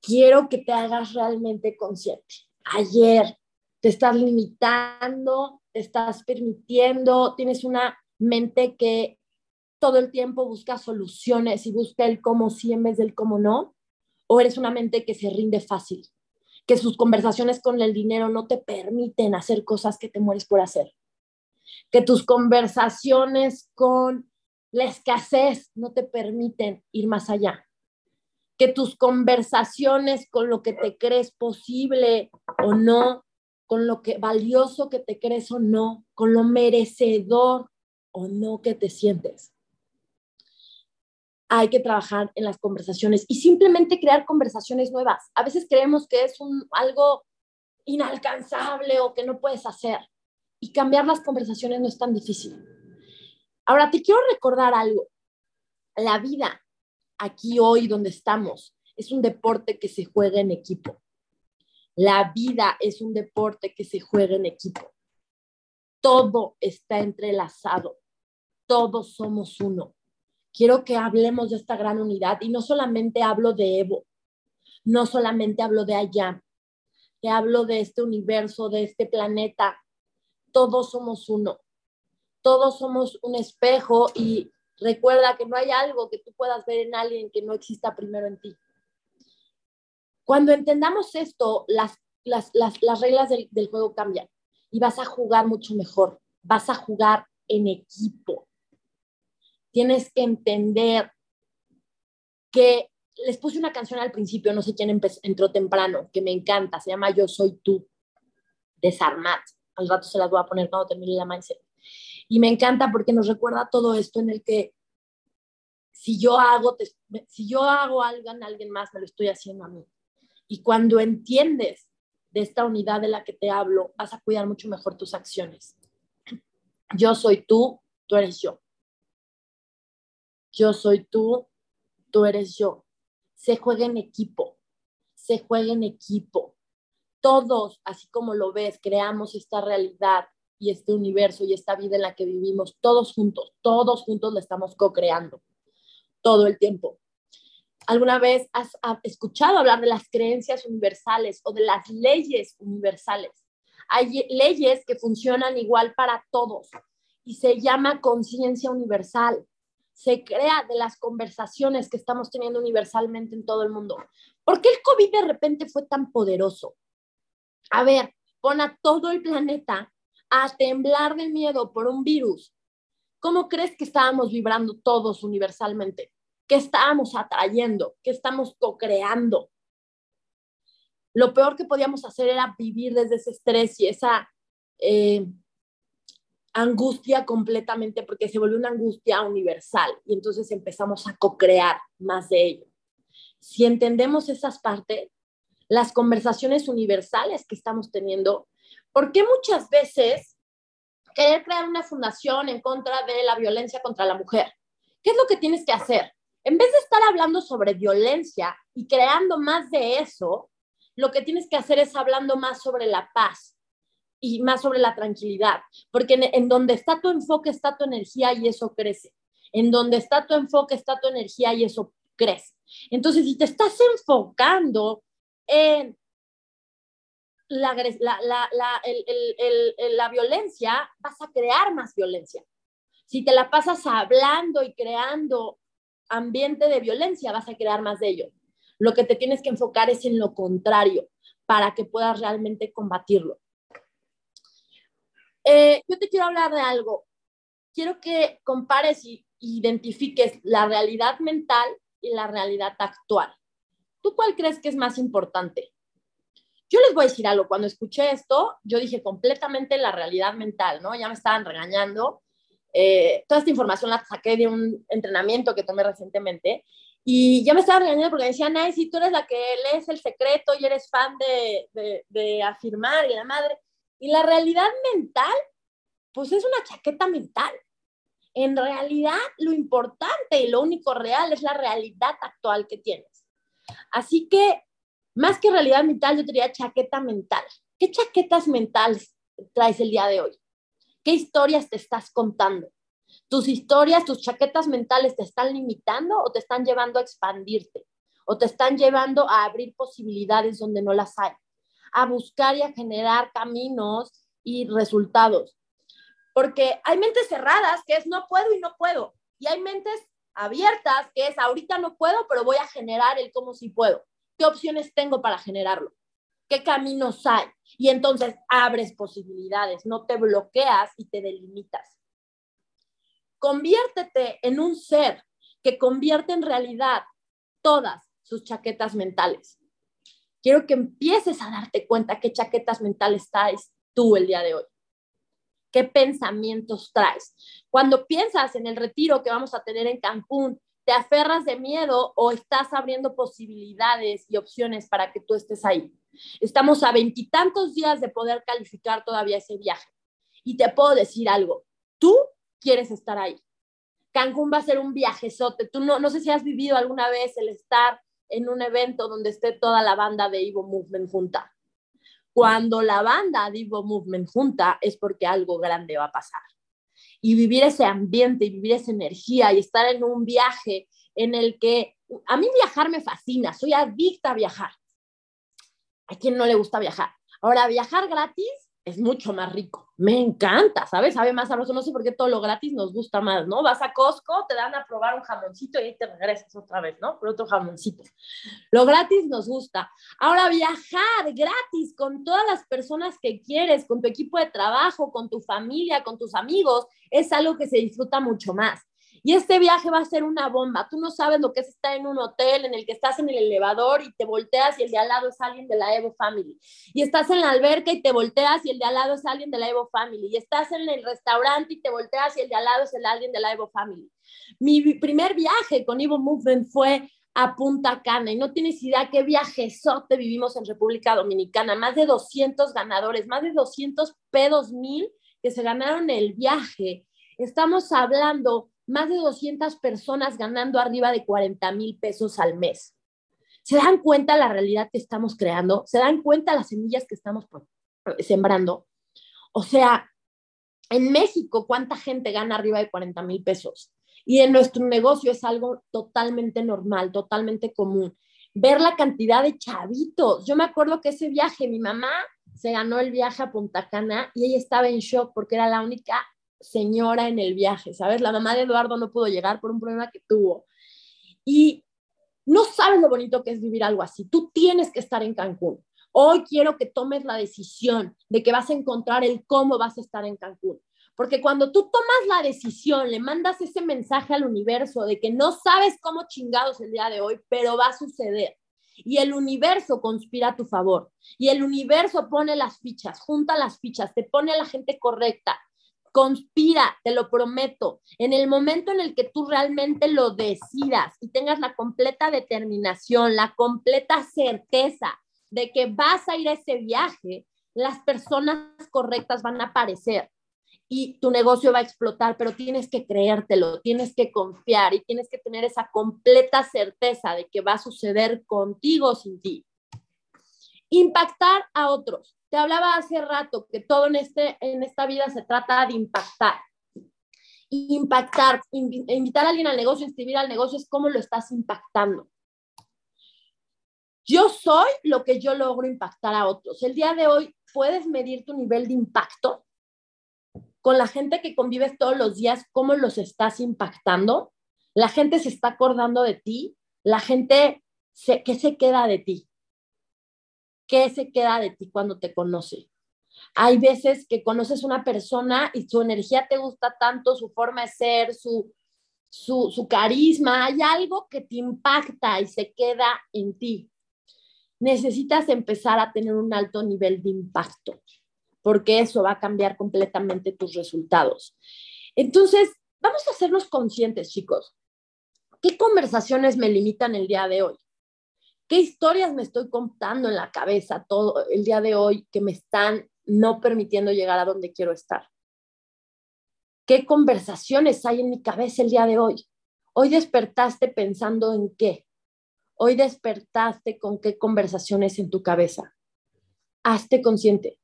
[SPEAKER 1] Quiero que te hagas realmente consciente. Ayer te estás limitando, te estás permitiendo, tienes una mente que todo el tiempo busca soluciones y busca el cómo sí en vez del cómo no? ¿O eres una mente que se rinde fácil? Que sus conversaciones con el dinero no te permiten hacer cosas que te mueres por hacer. Que tus conversaciones con la escasez no te permiten ir más allá. Que tus conversaciones con lo que te crees posible o no, con lo que valioso que te crees o no, con lo merecedor o no que te sientes hay que trabajar en las conversaciones y simplemente crear conversaciones nuevas. A veces creemos que es algo inalcanzable o que no puedes hacer y cambiar las conversaciones no es tan difícil. Ahora, te quiero recordar algo. La vida aquí hoy donde estamos es un deporte que se juega en equipo. La vida es un deporte que se juega en equipo. Todo está entrelazado. Todos somos uno quiero que hablemos de esta gran unidad y no solamente hablo de Evo, no solamente hablo de allá, que hablo de este universo, de este planeta. Todos somos uno, todos somos un espejo y recuerda que no hay algo que tú puedas ver en alguien que no exista primero en ti. Cuando entendamos esto, las, las, las, reglas del, del juego cambian y vas a jugar mucho mejor, vas a jugar en equipo tienes que entender que les puse una canción al principio, no sé quién entró temprano, que me encanta, se llama Yo Soy Tú, de Sarmat. Al rato se las voy a poner cuando termine la mindset. Y me encanta porque nos recuerda todo esto en el que si yo hago, si yo hago algo en alguien más, me lo estoy haciendo a mí. Y cuando entiendes de esta unidad de la que te hablo, vas a cuidar mucho mejor tus acciones. Yo soy tú, tú eres yo yo soy tú, tú eres yo. Se juega en equipo, se juega en equipo. Todos, así como lo ves, creamos esta realidad y este universo y esta vida en la que vivimos, todos juntos, todos juntos la estamos co-creando todo el tiempo. ¿Alguna vez has escuchado hablar de las creencias universales o de las leyes universales? Hay leyes que funcionan igual para todos y se llama conciencia universal se crea de las conversaciones que estamos teniendo universalmente en todo el mundo. ¿Por qué el COVID de repente fue tan poderoso? A ver, pon a todo el planeta a temblar de miedo por un virus. ¿cómo crees que estábamos vibrando todos universalmente? ¿Qué estábamos atrayendo? ¿Qué estamos co-creando? Lo peor que podíamos hacer era vivir desde ese estrés y esa eh, angustia completamente, porque se volvió una angustia universal y entonces empezamos a co-crear más de ello. Si entendemos esas partes, las conversaciones universales que estamos teniendo, ¿por qué muchas veces querer crear una fundación en contra de la violencia contra la mujer? ¿Qué es lo que tienes que hacer? En vez de estar hablando sobre violencia y creando más de eso, lo que tienes que hacer es hablando más sobre la paz y más sobre la tranquilidad, porque en, donde está tu enfoque está tu energía y eso crece. En donde está tu enfoque está tu energía y eso crece. Entonces, si te estás enfocando en la, la violencia, vas a crear más violencia. Si te la pasas hablando y creando ambiente de violencia, vas a crear más de ello. Lo que te tienes que enfocar es en lo contrario para que puedas realmente combatirlo. Eh, yo te quiero hablar de algo. Quiero que compares y identifiques la realidad mental y la realidad actual. ¿Tú cuál crees que es más importante? Yo les voy a decir algo. Cuando escuché esto, yo dije completamente la realidad mental, ¿no? Ya me estaban regañando eh, toda esta información la saqué de un entrenamiento que tomé recientemente y ya me estaba regañando porque me decían, ay, si tú eres la que lees el secreto y eres fan de, de, de afirmar y la madre. Y la realidad mental, pues es una chaqueta mental. En realidad, lo importante y lo único real es la realidad actual que tienes. Así que, más que realidad mental, yo diría chaqueta mental. ¿Qué chaquetas mentales traes el día de hoy? ¿Qué historias te estás contando? ¿Tus historias, tus chaquetas mentales te están limitando o te están llevando a expandirte? ¿O te están llevando a abrir posibilidades donde no las hay? A buscar y a generar caminos y resultados. Porque hay mentes cerradas que es no puedo y no puedo. Y hay mentes abiertas que es ahorita no puedo, pero voy a generar el cómo si puedo. ¿Qué opciones tengo para generarlo? ¿Qué caminos hay? Y entonces abres posibilidades, no te bloqueas y te delimitas. Conviértete en un ser que convierte en realidad todas sus chaquetas mentales. Quiero que empieces a darte cuenta qué chaquetas mentales traes tú el día de hoy. ¿Qué pensamientos traes? Cuando piensas en el retiro que vamos a tener en Cancún, ¿te aferras de miedo o estás abriendo posibilidades y opciones para que tú estés ahí? Estamos a veintitantos días de poder calificar todavía ese viaje. Y te puedo decir algo, tú quieres estar ahí. Cancún va a ser un viajezote. Tú no, no sé si has vivido alguna vez el estar en un evento donde esté toda la banda de Evo Movement junta. Cuando la banda de Movement junta es porque algo grande va a pasar. Y vivir ese ambiente y vivir esa energía y estar en un viaje en el que a mí viajar me fascina, soy adicta a viajar. ¿A quién no le gusta viajar? Ahora, viajar gratis es mucho más rico. Me encanta, ¿sabes? Sabe más sabroso. No sé por qué todo lo gratis nos gusta más, ¿no? Vas a Costco, te dan a probar un jamoncito y ahí te regresas otra vez, ¿no? Por otro jamoncito. Lo gratis nos gusta. Ahora, viajar gratis con todas las personas que quieres, con tu equipo de trabajo, con tu familia, con tus amigos, es algo que se disfruta mucho más. Y este viaje va a ser una bomba. Tú no sabes lo que es estar en un hotel en el que estás en el elevador y te volteas y el de al lado es alguien de la Evo Family. Y estás en la alberca y te volteas y el de al lado es alguien de la Evo Family. Y estás en el restaurante y te volteas y el de al lado es el alguien de la Evo Family. Mi primer viaje con Evo Movement fue a Punta Cana y no tienes idea qué viajezote vivimos en República Dominicana. Más de 200 ganadores, más de 200 pedos mil que se ganaron el viaje. Estamos hablando más de 200 personas ganando arriba de 40 mil pesos al mes. ¿Se dan cuenta la realidad que estamos creando? ¿Se dan cuenta las semillas que estamos sembrando? O sea, en México, ¿cuánta gente gana arriba de 40 mil pesos? Y en nuestro negocio es algo totalmente normal, totalmente común. Ver la cantidad de chavitos. Yo me acuerdo que ese viaje, mi mamá se ganó el viaje a Punta Cana y ella estaba en shock porque era la única señora en el viaje, ¿sabes? La mamá de Eduardo no pudo llegar por un problema que tuvo. Y no sabes lo bonito que es vivir algo así. Tú tienes que estar en Cancún. Hoy quiero que tomes la decisión de que vas a encontrar el cómo vas a estar en Cancún. Porque cuando tú tomas la decisión, le mandas ese mensaje al universo de que no sabes cómo chingados el día de hoy, pero va a suceder. Y el universo conspira a tu favor. Y el universo pone las fichas, junta las fichas, te pone a la gente correcta. Conspira, te lo prometo. En el momento en el que tú realmente lo decidas y tengas la completa determinación, la completa certeza de que vas a ir a ese viaje, las personas correctas van a aparecer y tu negocio va a explotar, pero tienes que creértelo, tienes que confiar y tienes que tener esa completa certeza de que va a suceder contigo sin ti. Impactar a otros. Te hablaba hace rato que todo en, este, en esta vida se trata de impactar. Impactar, invitar a alguien al negocio, inscribir al negocio es cómo lo estás impactando. Yo soy lo que yo logro impactar a otros. El día de hoy puedes medir tu nivel de impacto con la gente que convives todos los días, cómo los estás impactando. La gente se está acordando de ti. La gente, se, ¿qué se queda de ti? ¿Qué se queda de ti cuando te conoce? Hay veces que conoces una persona y su energía te gusta tanto, su forma de ser, su, su, su carisma, hay algo que te impacta y se queda en ti. Necesitas empezar a tener un alto nivel de impacto porque eso va a cambiar completamente tus resultados. Entonces, vamos a hacernos conscientes, chicos. ¿Qué conversaciones me limitan el día de hoy? ¿Qué historias me estoy contando en la cabeza todo el día de hoy que me están no permitiendo llegar a donde quiero estar? ¿Qué conversaciones hay en mi cabeza el día de hoy? Hoy despertaste pensando en qué? Hoy despertaste con qué conversaciones en tu cabeza. Hazte consciente.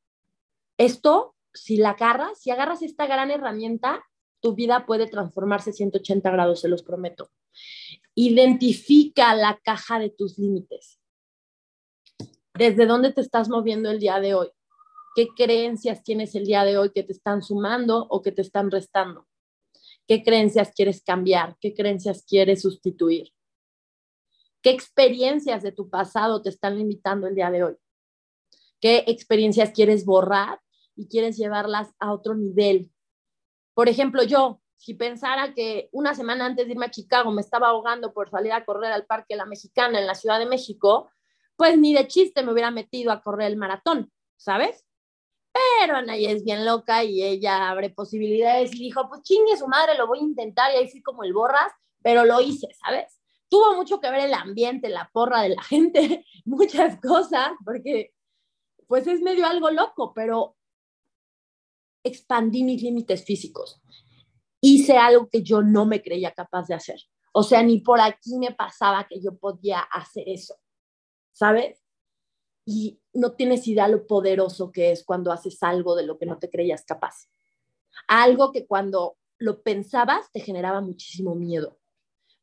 [SPEAKER 1] Esto, si la agarras, si agarras esta gran herramienta, tu vida puede transformarse 180 grados, se los prometo. Identifica la caja de tus límites. ¿Desde dónde te estás moviendo el día de hoy? ¿Qué creencias tienes el día de hoy que te están sumando o que te están restando? ¿Qué creencias quieres cambiar? ¿Qué creencias quieres sustituir? ¿Qué experiencias de tu pasado te están limitando el día de hoy? qué experiencias quieres borrar y quieres llevarlas a otro nivel. Por ejemplo, yo, si pensara que una semana antes de irme a Chicago me estaba ahogando por salir a correr al Parque La Mexicana en la Ciudad de México, pues ni de chiste me hubiera metido a correr el maratón, ¿sabes? Pero Anaya es bien loca y ella abre posibilidades y dijo, pues chingue su madre, lo voy a intentar y ahí fui como el borras, pero lo hice, ¿sabes? Tuvo mucho que ver el ambiente, la porra de la [LAUGHS] gente, muchas cosas, porque pues es medio algo loco, pero expandí mis límites físicos. Hice algo que yo no me creía capaz de hacer. O sea, ni por aquí me pasaba que yo podía hacer eso, ¿sabes? Y no tienes idea lo poderoso que es cuando haces algo de lo que no te creías capaz. Algo que cuando lo pensabas te generaba muchísimo miedo,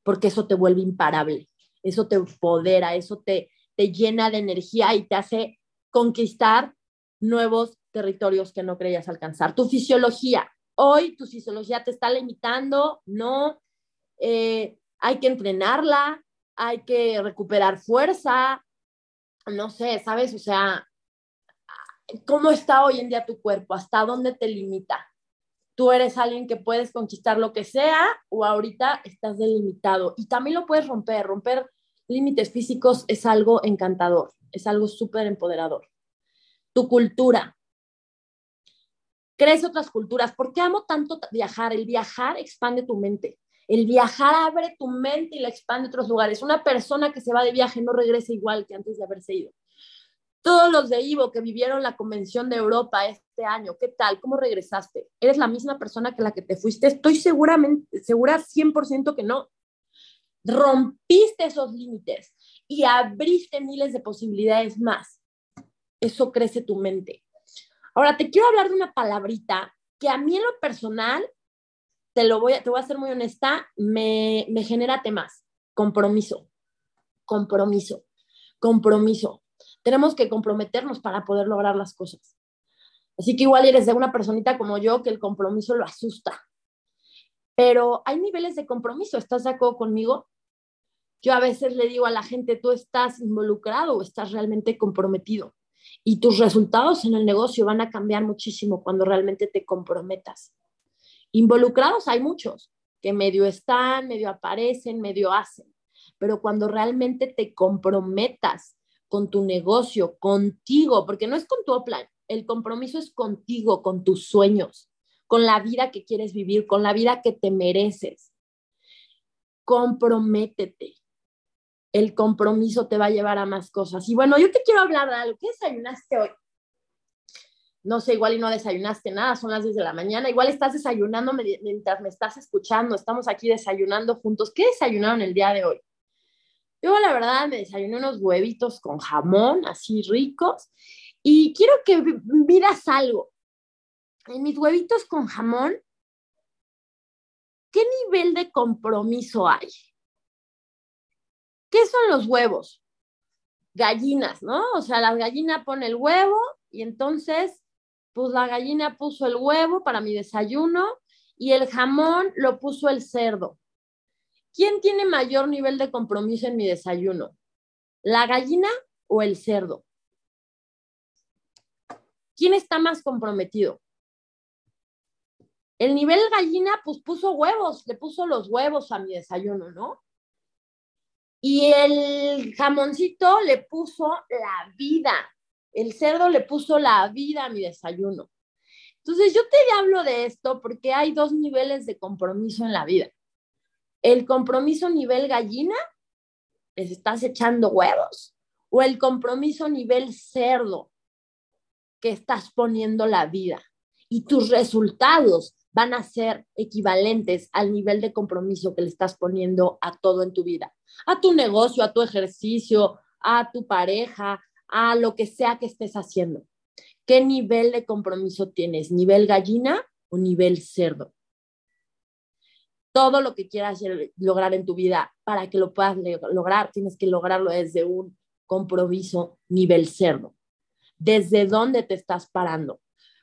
[SPEAKER 1] porque eso te vuelve imparable, eso te empodera, eso te, te llena de energía y te hace conquistar nuevos territorios que no creías alcanzar. Tu fisiología, hoy tu fisiología te está limitando, no, eh, hay que entrenarla, hay que recuperar fuerza, no sé, ¿sabes? O sea, ¿cómo está hoy en día tu cuerpo? ¿Hasta dónde te limita? Tú eres alguien que puedes conquistar lo que sea o ahorita estás delimitado y también lo puedes romper. Romper límites físicos es algo encantador es algo súper empoderador. Tu cultura. Crees otras culturas. ¿Por qué amo tanto viajar? El viajar expande tu mente. El viajar abre tu mente y la expande a otros lugares. Una persona que se va de viaje no regresa igual que antes de haberse ido. Todos los de Ivo que vivieron la convención de Europa este año, ¿qué tal? ¿Cómo regresaste? ¿Eres la misma persona que la que te fuiste? Estoy seguramente, segura 100% que no. Rompiste esos límites y abriste miles de posibilidades más. Eso crece tu mente. Ahora te quiero hablar de una palabrita que a mí en lo personal, te lo voy a, te voy a ser muy honesta, me, me genera temas. Compromiso, compromiso, compromiso. Tenemos que comprometernos para poder lograr las cosas. Así que igual eres de una personita como yo que el compromiso lo asusta. Pero hay niveles de compromiso, ¿estás de acuerdo conmigo? Yo a veces le digo a la gente, tú estás involucrado o estás realmente comprometido y tus resultados en el negocio van a cambiar muchísimo cuando realmente te comprometas. Involucrados hay muchos que medio están, medio aparecen, medio hacen, pero cuando realmente te comprometas con tu negocio, contigo, porque no es con tu plan, el compromiso es contigo, con tus sueños, con la vida que quieres vivir, con la vida que te mereces. Comprométete. El compromiso te va a llevar a más cosas. Y bueno, yo te quiero hablar de algo. ¿Qué desayunaste hoy? no sé, igual y no desayunaste nada, son las 10 de la mañana, igual estás desayunando mientras me estás escuchando, estamos aquí desayunando juntos. ¿Qué desayunaron el día de hoy? Yo la verdad me desayuné unos huevitos con jamón, así ricos, y quiero que miras algo. En mis huevitos con jamón, ¿qué nivel de compromiso hay? ¿Qué son los huevos? Gallinas, ¿no? O sea, la gallina pone el huevo y entonces pues la gallina puso el huevo para mi desayuno y el jamón lo puso el cerdo. ¿Quién tiene mayor nivel de compromiso en mi desayuno? ¿La gallina o el cerdo? ¿Quién está más comprometido? El nivel gallina, pues puso huevos, le puso los huevos a mi desayuno, ¿no? Y el jamoncito le puso la vida, el cerdo le puso la vida a mi desayuno. Entonces yo te hablo de esto porque hay dos niveles de compromiso en la vida. El compromiso nivel gallina, les estás echando huevos, o el compromiso nivel cerdo, que estás poniendo la vida. Y tus resultados van a ser equivalentes al nivel de compromiso que le estás poniendo a todo en tu vida, a tu negocio, a tu ejercicio, a tu pareja, a lo que sea que estés haciendo. ¿Qué nivel de compromiso tienes? ¿Nivel gallina o nivel cerdo? Todo lo que quieras lograr en tu vida, para que lo puedas lograr, tienes que lograrlo desde un compromiso nivel cerdo. ¿Desde dónde te estás parando?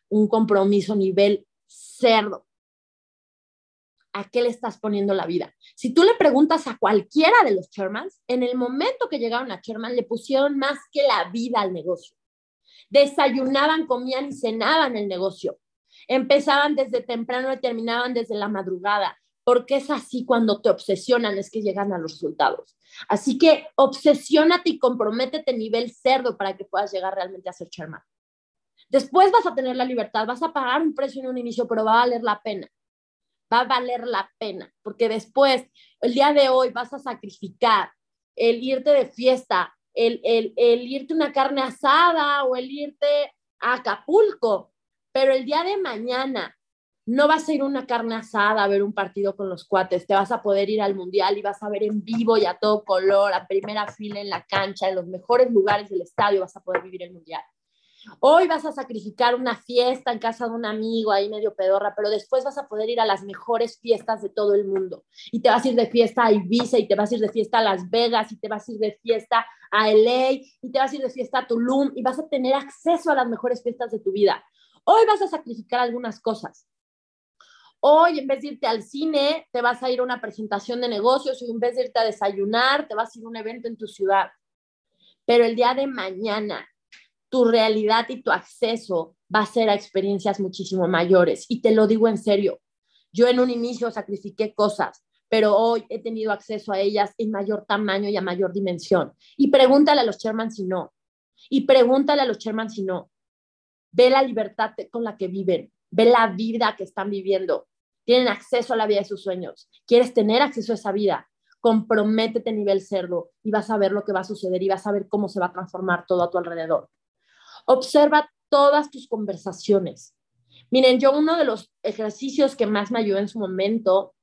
[SPEAKER 1] Un compromiso nivel cerdo. ¿A qué le estás poniendo la vida? Si tú le preguntas a cualquiera de los Shermans, en el momento que llegaron a Sherman, le pusieron más que la vida al negocio. Desayunaban, comían y cenaban el negocio. Empezaban desde temprano y terminaban desde la madrugada, porque es así cuando te obsesionan, es que llegan a los resultados. Así que obsesiónate y comprométete nivel cerdo para que puedas llegar realmente a ser Sherman. Después vas a tener la libertad, vas a pagar un precio en un inicio, pero va a valer la pena va a valer la pena, porque después, el día de hoy, vas a sacrificar el irte de fiesta, el, el, el irte una carne asada o el irte a Acapulco, pero el día de mañana no vas a ir una carne asada a ver un partido con los cuates, te vas a poder ir al mundial y vas a ver en vivo y a todo color, a primera fila en la cancha, en los mejores lugares del estadio, vas a poder vivir el mundial. Hoy vas a sacrificar una fiesta en casa de un amigo ahí medio pedorra, pero después vas a poder ir a las mejores fiestas de todo el mundo. Y te vas a ir de fiesta a Ibiza y te vas a ir de fiesta a Las Vegas y te vas a ir de fiesta a LA y te vas a ir de fiesta a Tulum y vas a tener acceso a las mejores fiestas de tu vida. Hoy vas a sacrificar algunas cosas. Hoy, en vez de irte al cine, te vas a ir a una presentación de negocios y en vez de irte a desayunar, te vas a ir a un evento en tu ciudad. Pero el día de mañana, tu realidad y tu acceso va a ser a experiencias muchísimo mayores. Y te lo digo en serio, yo en un inicio sacrifiqué cosas, pero hoy he tenido acceso a ellas en mayor tamaño y a mayor dimensión. Y pregúntale a los Sherman si no. Y pregúntale a los Sherman si no. Ve la libertad con la que viven, ve la vida que están viviendo. Tienen acceso a la vida de sus sueños. ¿Quieres tener acceso a esa vida? Comprométete a nivel cerdo y vas a ver lo que va a suceder y vas a ver cómo se va a transformar todo a tu alrededor. Observa todas tus conversaciones. Miren, yo uno de los ejercicios que más me ayudó en su momento,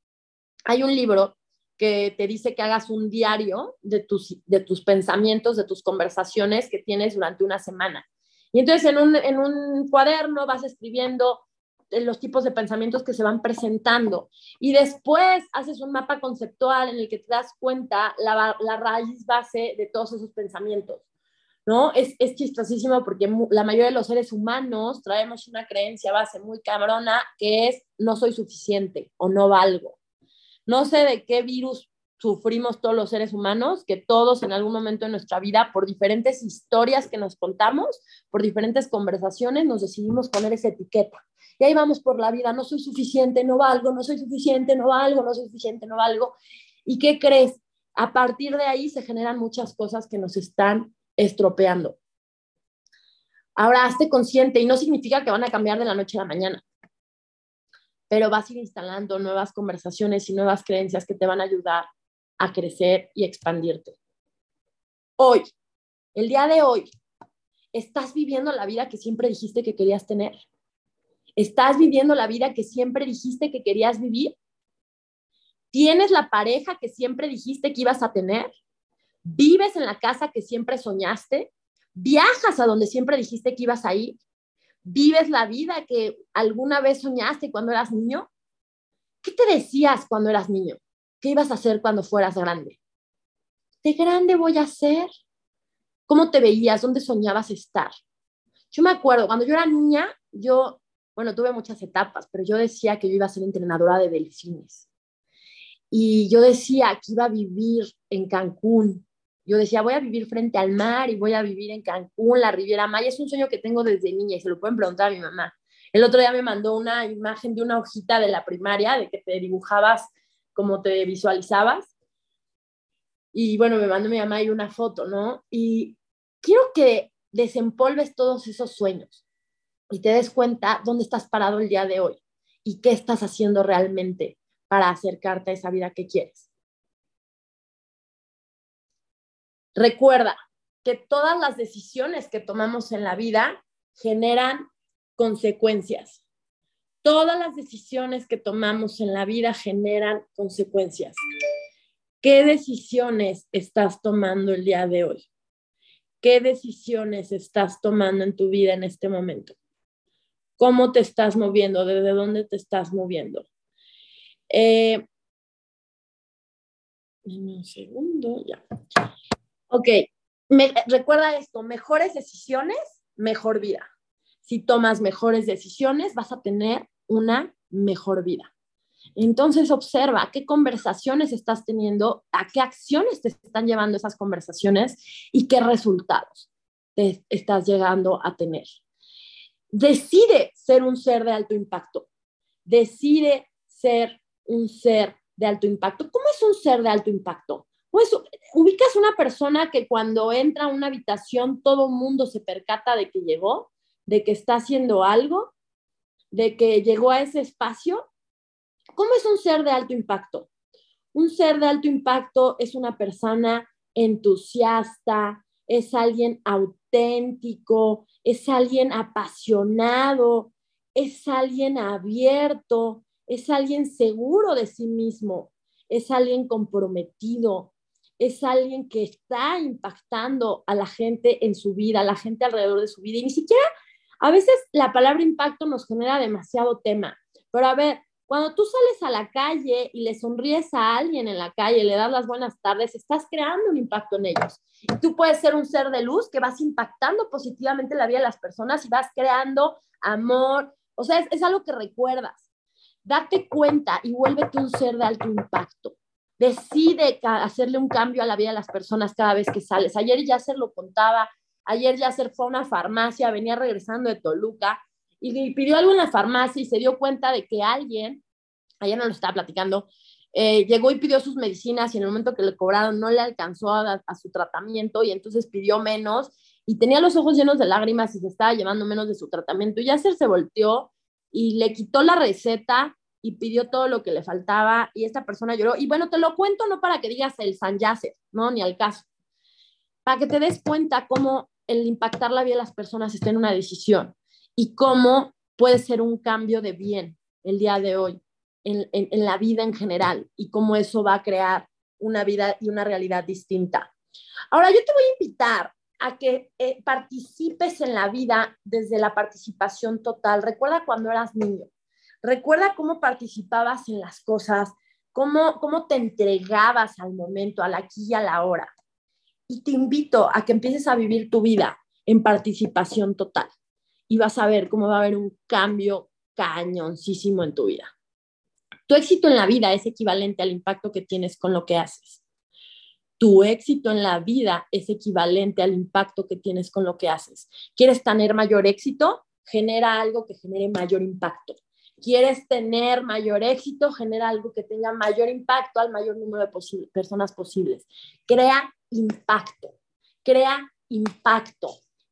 [SPEAKER 1] hay un libro que te dice que hagas un diario de tus, de tus pensamientos, de tus conversaciones que tienes durante una semana. Y entonces en un, en un cuaderno vas escribiendo los tipos de pensamientos que se van presentando. Y después haces un mapa conceptual en el que te das cuenta la, la raíz base de todos esos pensamientos. ¿No? Es, es chistosísimo porque la mayoría de los seres humanos traemos una creencia base muy cabrona que es no soy suficiente o no valgo. No sé de qué virus sufrimos todos los seres humanos, que todos en algún momento de nuestra vida, por diferentes historias que nos contamos, por diferentes conversaciones, nos decidimos poner esa etiqueta. que ahí vamos por la vida, no soy suficiente, no valgo, no soy suficiente, no valgo, no soy suficiente, no valgo. ¿Y qué crees? A partir de ahí se generan muchas cosas que nos están estropeando. Ahora, hazte consciente y no significa que van a cambiar de la noche a la mañana, pero vas a ir instalando nuevas conversaciones y nuevas creencias que te van a ayudar a crecer y expandirte. Hoy, el día de hoy, estás viviendo la vida que siempre dijiste que querías tener. Estás viviendo la vida que siempre dijiste que querías vivir. Tienes la pareja que siempre dijiste que ibas a tener. Vives en la casa que siempre soñaste viajas a donde siempre dijiste que ibas a ir, vives la vida que alguna vez soñaste cuando eras niño. ¿Qué te decías cuando eras niño? ¿Qué ibas a hacer cuando fueras grande? ¿De grande voy a ser? ¿Cómo te veías? ¿Dónde soñabas estar? Yo me acuerdo, cuando yo era niña, yo, bueno, tuve muchas etapas, pero yo decía que yo iba a ser entrenadora de delfines. Y yo decía que iba a vivir en Cancún, yo decía, voy a vivir frente al mar y voy a vivir en Cancún, la Riviera Maya. Es un sueño que tengo desde niña y se lo pueden preguntar a mi mamá. El otro día me mandó una imagen de una hojita de la primaria, de que te dibujabas como te visualizabas. Y bueno, me mandó mi mamá y una foto, ¿no? Y quiero que desempolves todos esos sueños y te des cuenta dónde estás parado el día de hoy y qué estás haciendo realmente para acercarte a esa vida que quieres. Recuerda que todas las decisiones que tomamos en la vida generan consecuencias. Todas las decisiones que tomamos en la vida generan consecuencias. ¿Qué decisiones estás tomando el día de hoy? ¿Qué decisiones estás tomando en tu vida en este momento? ¿Cómo te estás moviendo? ¿Desde dónde te estás moviendo? Eh, un segundo, ya. Ok, recuerda esto, mejores decisiones, mejor vida. Si tomas mejores decisiones, vas a tener una mejor vida. Entonces observa qué conversaciones estás teniendo, a qué acciones te están llevando esas conversaciones y qué resultados te estás llegando a tener. Decide ser un ser de alto impacto. Decide ser un ser de alto impacto. ¿Cómo es un ser de alto impacto? Pues ubicas una persona que cuando entra a una habitación todo mundo se percata de que llegó, de que está haciendo algo, de que llegó a ese espacio. ¿Cómo es un ser de alto impacto? Un ser de alto impacto es una persona entusiasta, es alguien auténtico, es alguien apasionado, es alguien abierto, es alguien seguro de sí mismo, es alguien comprometido, es alguien que está impactando a la gente en su vida, a la gente alrededor de su vida. Y ni siquiera, a veces la palabra impacto nos genera demasiado tema. Pero a ver, cuando tú sales a la calle y le sonríes a alguien en la calle, le das las buenas tardes, estás creando un impacto en ellos. Tú puedes ser un ser de luz que vas impactando positivamente la vida de las personas y vas creando amor. O sea, es, es algo que recuerdas. Date cuenta y vuélvete un ser de alto impacto decide hacerle un cambio a la vida de las personas cada vez que sales. Ayer ya se lo contaba, ayer ya se fue a una farmacia, venía regresando de Toluca y pidió algo en la farmacia y se dio cuenta de que alguien, ayer no lo estaba platicando, eh, llegó y pidió sus medicinas y en el momento que le cobraron no le alcanzó a, su tratamiento y entonces pidió menos y tenía los ojos llenos de lágrimas y se estaba llevando menos de su tratamiento. Y ya se volteó y le quitó la receta y pidió todo lo que le faltaba y esta persona lloró. Y bueno, te lo cuento no para que digas el San Yasser, ¿no? Ni al caso. Para que te des cuenta cómo el impactar la vida de las personas está en una decisión y cómo puede ser un cambio de bien el día de hoy en, en, la vida en general y cómo eso va a crear una vida y una realidad distinta. Ahora, yo te voy a invitar a que eh, participes en la vida desde la participación total. Recuerda cuando eras niño Recuerda cómo participabas en las cosas, cómo, cómo te entregabas al momento, al aquí y a la hora. Y te invito a que empieces a vivir tu vida en participación total. Y vas a ver cómo va a haber un cambio cañoncísimo en tu vida. Tu éxito en la vida es equivalente al impacto que tienes con lo que haces. Tu éxito en la vida es equivalente al impacto que tienes con lo que haces. ¿Quieres tener mayor éxito? genera algo que genere mayor impacto. Quieres tener mayor éxito, genera algo que tenga mayor impacto al mayor número de personas posibles. Crea impacto, crea impacto.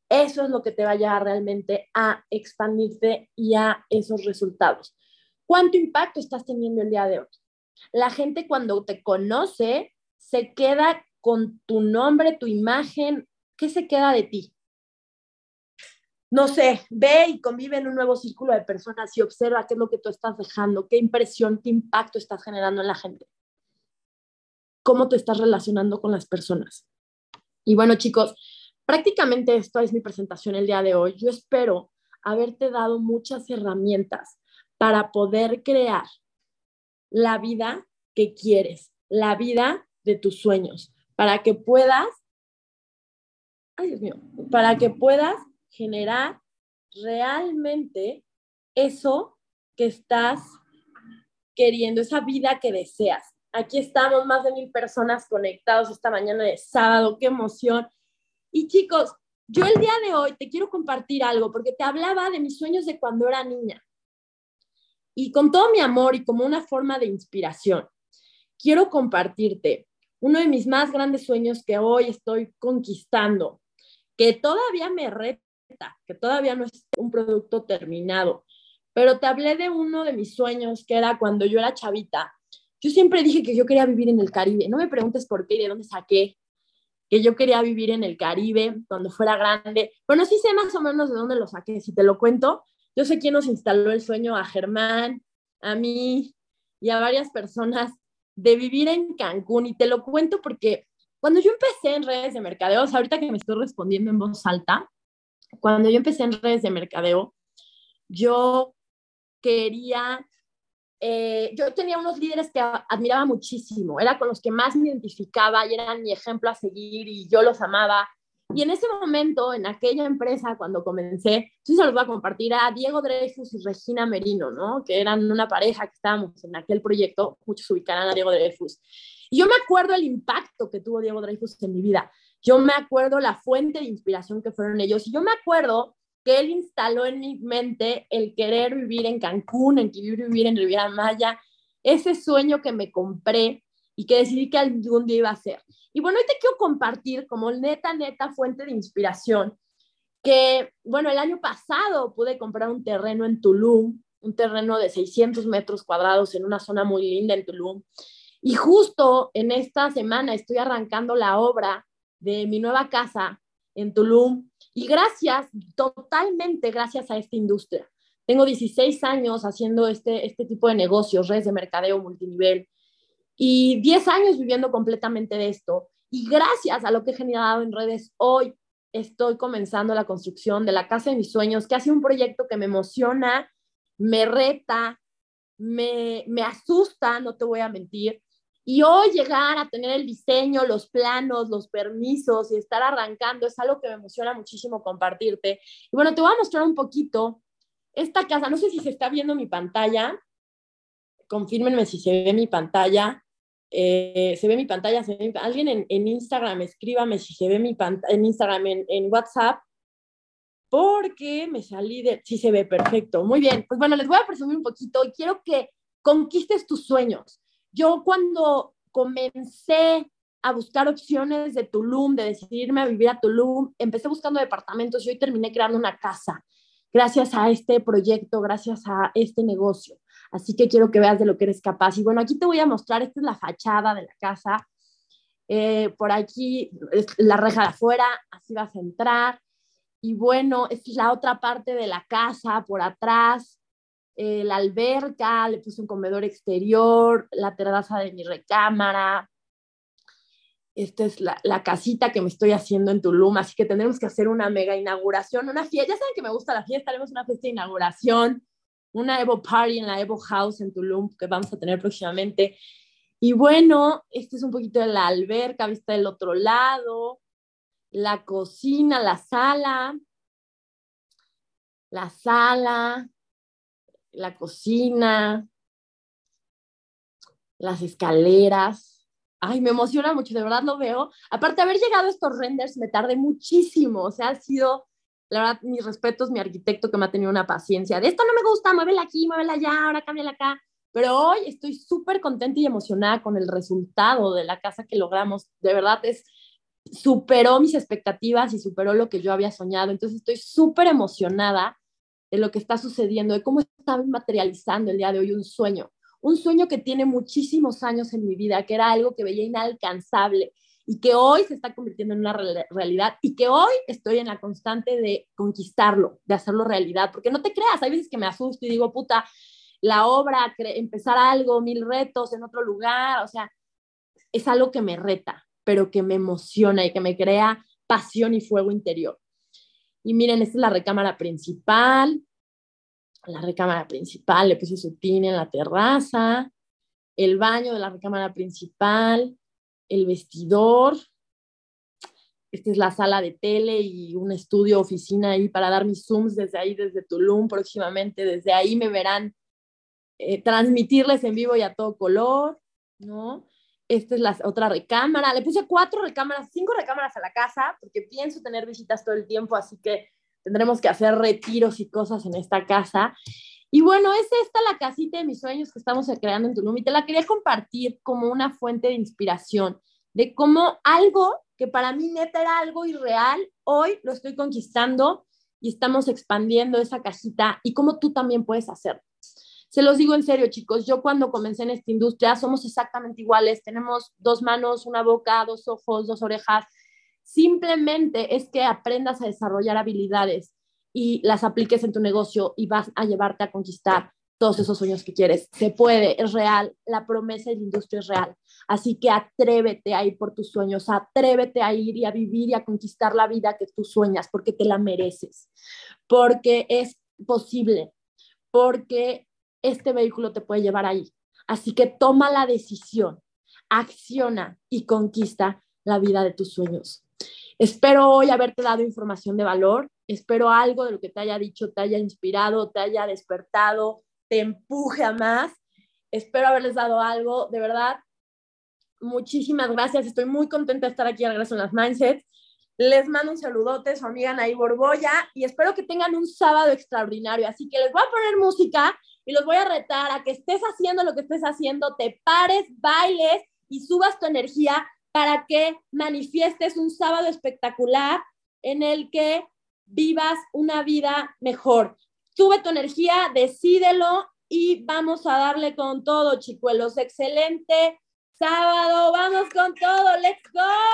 [SPEAKER 1] Eso es lo que te va a llevar realmente a expandirte y a esos resultados. ¿Cuánto impacto estás teniendo el día de hoy? La gente cuando te conoce se queda con tu nombre, tu imagen. ¿Qué se queda de ti? No sé, ve y convive en un nuevo círculo de personas y observa qué es lo que tú estás dejando, qué impresión, qué impacto estás generando en la gente. Cómo te estás relacionando con las personas. Y bueno, chicos, prácticamente esto es mi presentación el día de hoy. Yo espero haberte dado muchas herramientas para poder crear la vida que quieres, la vida de tus sueños, para que puedas, ay Dios mío, para que puedas generar realmente eso que estás queriendo, esa vida que deseas. Aquí estamos, más de mil personas conectados esta mañana de sábado, qué emoción. Y chicos, yo el día de hoy te quiero compartir algo porque te hablaba de mis sueños de cuando era niña. Y con todo mi amor y como una forma de inspiración, quiero compartirte uno de mis más grandes sueños que hoy estoy conquistando, que todavía me reta, que todavía no es un producto terminado, pero te hablé de uno de mis sueños que era cuando yo era chavita. Yo siempre dije que yo quería vivir en el Caribe. No me preguntes por qué y de dónde saqué que yo quería vivir en el Caribe cuando fuera grande. Bueno, sí sé más o menos de dónde lo saqué. Si te lo cuento, yo sé quién nos instaló el sueño a Germán, a mí y a varias personas de vivir en Cancún. Y te lo cuento porque cuando yo empecé en redes de mercadeo, ahorita que me estoy respondiendo en voz alta, cuando yo empecé en redes de mercadeo, yo quería, eh, yo tenía unos líderes que admiraba muchísimo, era con los que más me identificaba y eran mi ejemplo a seguir y yo los amaba y en ese momento, en aquella empresa, cuando comencé, sí se los voy a compartir a Diego Dreyfus y Regina Merino, ¿no? Que eran una pareja que estábamos en aquel proyecto, muchos ubicarán a Diego Dreyfus. Y yo me acuerdo el impacto que tuvo Diego Dreyfus en mi vida. Yo me acuerdo la fuente de inspiración que fueron ellos. Y yo me acuerdo que él instaló en mi mente el querer vivir en Cancún, en querer vivir en Riviera Maya, ese sueño que me compré y que decidí que algún día iba a ser. Y bueno, hoy te quiero compartir como neta, neta fuente de inspiración, que bueno, el año pasado pude comprar un terreno en Tulum, un terreno de 600 metros cuadrados en una zona muy linda en Tulum. Y justo en esta semana estoy arrancando la obra de mi nueva casa en Tulum. Y gracias, totalmente gracias a esta industria. Tengo 16 años haciendo este, este tipo de negocios, redes de mercadeo multinivel y 10 años viviendo completamente de esto. Y gracias a lo que he generado en redes, hoy estoy comenzando la construcción de la casa de mis sueños, que hace un proyecto que me emociona, me reta, me, me asusta, no te voy a mentir. Y hoy llegar a tener el diseño, los planos, los permisos y estar arrancando es algo que me emociona muchísimo compartirte. Y bueno, te voy a mostrar un poquito esta casa. No sé si se está viendo mi pantalla confírmenme si se ve mi pantalla. Eh, se ve mi pantalla, alguien en, en, Instagram, escríbame si se ve mi pantalla, en Instagram, en, en, WhatsApp, porque me salí de, sí se ve perfecto, muy bien, pues bueno, les voy a presumir un poquito y quiero que conquistes tus sueños. Yo cuando comencé a buscar opciones de Tulum, de decidirme a vivir a Tulum, empecé buscando departamentos y hoy terminé creando una casa, gracias a este proyecto, gracias a este negocio. Así que quiero que veas de lo que eres capaz. Y bueno, aquí te voy a mostrar, esta es la fachada de la casa. Eh, por aquí es la reja de afuera, así vas a entrar. Y bueno, esta es la otra parte de la casa, por atrás, eh, la alberca, le puse un comedor exterior, la terraza de mi recámara. Esta es la, la, casita que me estoy haciendo en Tulum, así que tendremos que hacer una mega inauguración, una fiesta. Ya saben que me gusta la fiesta, haremos una fiesta de inauguración una Evo Party en la Evo House en Tulum que vamos a tener próximamente. Y bueno, este es un poquito de la alberca, vista del otro lado, la cocina, la sala, la sala, la cocina, las escaleras. Ay, me emociona mucho, de verdad lo veo. Aparte haber llegado a estos renders, me tardé muchísimo, o sea, ha sido
[SPEAKER 2] La verdad, mis respetos, mi arquitecto que me ha tenido una paciencia. De esto no me gusta, muévela aquí, muévela allá, ahora cámbiala acá. Pero hoy estoy súper contenta y emocionada con el resultado de la casa que logramos. De verdad, es, superó mis expectativas y superó lo que yo había soñado. Entonces estoy súper emocionada de lo que está sucediendo, de cómo está materializando el día de hoy un sueño. Un sueño que tiene muchísimos años en mi vida, que era algo que veía inalcanzable y que hoy se está convirtiendo en una realidad y que hoy estoy en la constante de conquistarlo, de hacerlo realidad, porque no te creas, hay veces que me asusto y digo, puta, la obra, empezar algo, mil retos en otro lugar, o sea, es algo que me reta, pero que me emociona y que me crea pasión y fuego interior. Y miren, esta es la recámara principal, la recámara principal, le puse su tina en la terraza, el baño de la recámara principal, el vestidor, esta es la sala de tele y un estudio, oficina ahí para dar mis zooms desde ahí, desde Tulum próximamente, desde ahí me verán eh, transmitirles en vivo y a todo color, ¿no? Esta es la otra recámara. Le puse cuatro recámaras, cinco recámaras a la casa, porque pienso tener visitas todo el tiempo, así que tendremos que hacer retiros y cosas en esta casa. Y bueno, es esta la casita de mis sueños que estamos creando en Tulum y te la quería compartir como una fuente de inspiración, de cómo algo que para mí neta era algo irreal, hoy lo estoy conquistando y estamos expandiendo esa casita y cómo tú también puedes hacerlo. Se los digo en serio, chicos, yo cuando comencé en esta industria somos exactamente iguales, tenemos dos manos, una boca, dos ojos, dos orejas. Simplemente es que aprendas a desarrollar habilidades y las apliques en tu negocio y vas a llevarte a conquistar todos esos sueños que quieres. Se puede, es real, la promesa de la industria es real. Así que atrévete a ir por tus sueños, atrévete a ir y a vivir y a conquistar la vida que tú sueñas, porque te la mereces, porque es posible, porque este vehículo te puede llevar ahí. Así que toma la decisión, acciona y conquista la vida de tus sueños. Espero hoy haberte dado información de valor, espero algo de lo que te haya dicho te haya inspirado, te haya despertado, te empuje a más. Espero haberles dado algo, de verdad. Muchísimas gracias, estoy muy contenta de estar aquí al Regreso en las Mindsets. Les mando un saludote, su amiga Nay Borboya, y espero que tengan un sábado extraordinario. Así que les voy a poner música y los voy a retar a que estés haciendo lo que estés haciendo, te pares, bailes y subas tu energía para que manifiestes un sábado espectacular en el que vivas una vida mejor. Sube tu energía, decídelo y vamos a darle con todo, chicuelos. Excelente sábado, vamos con todo, let's go.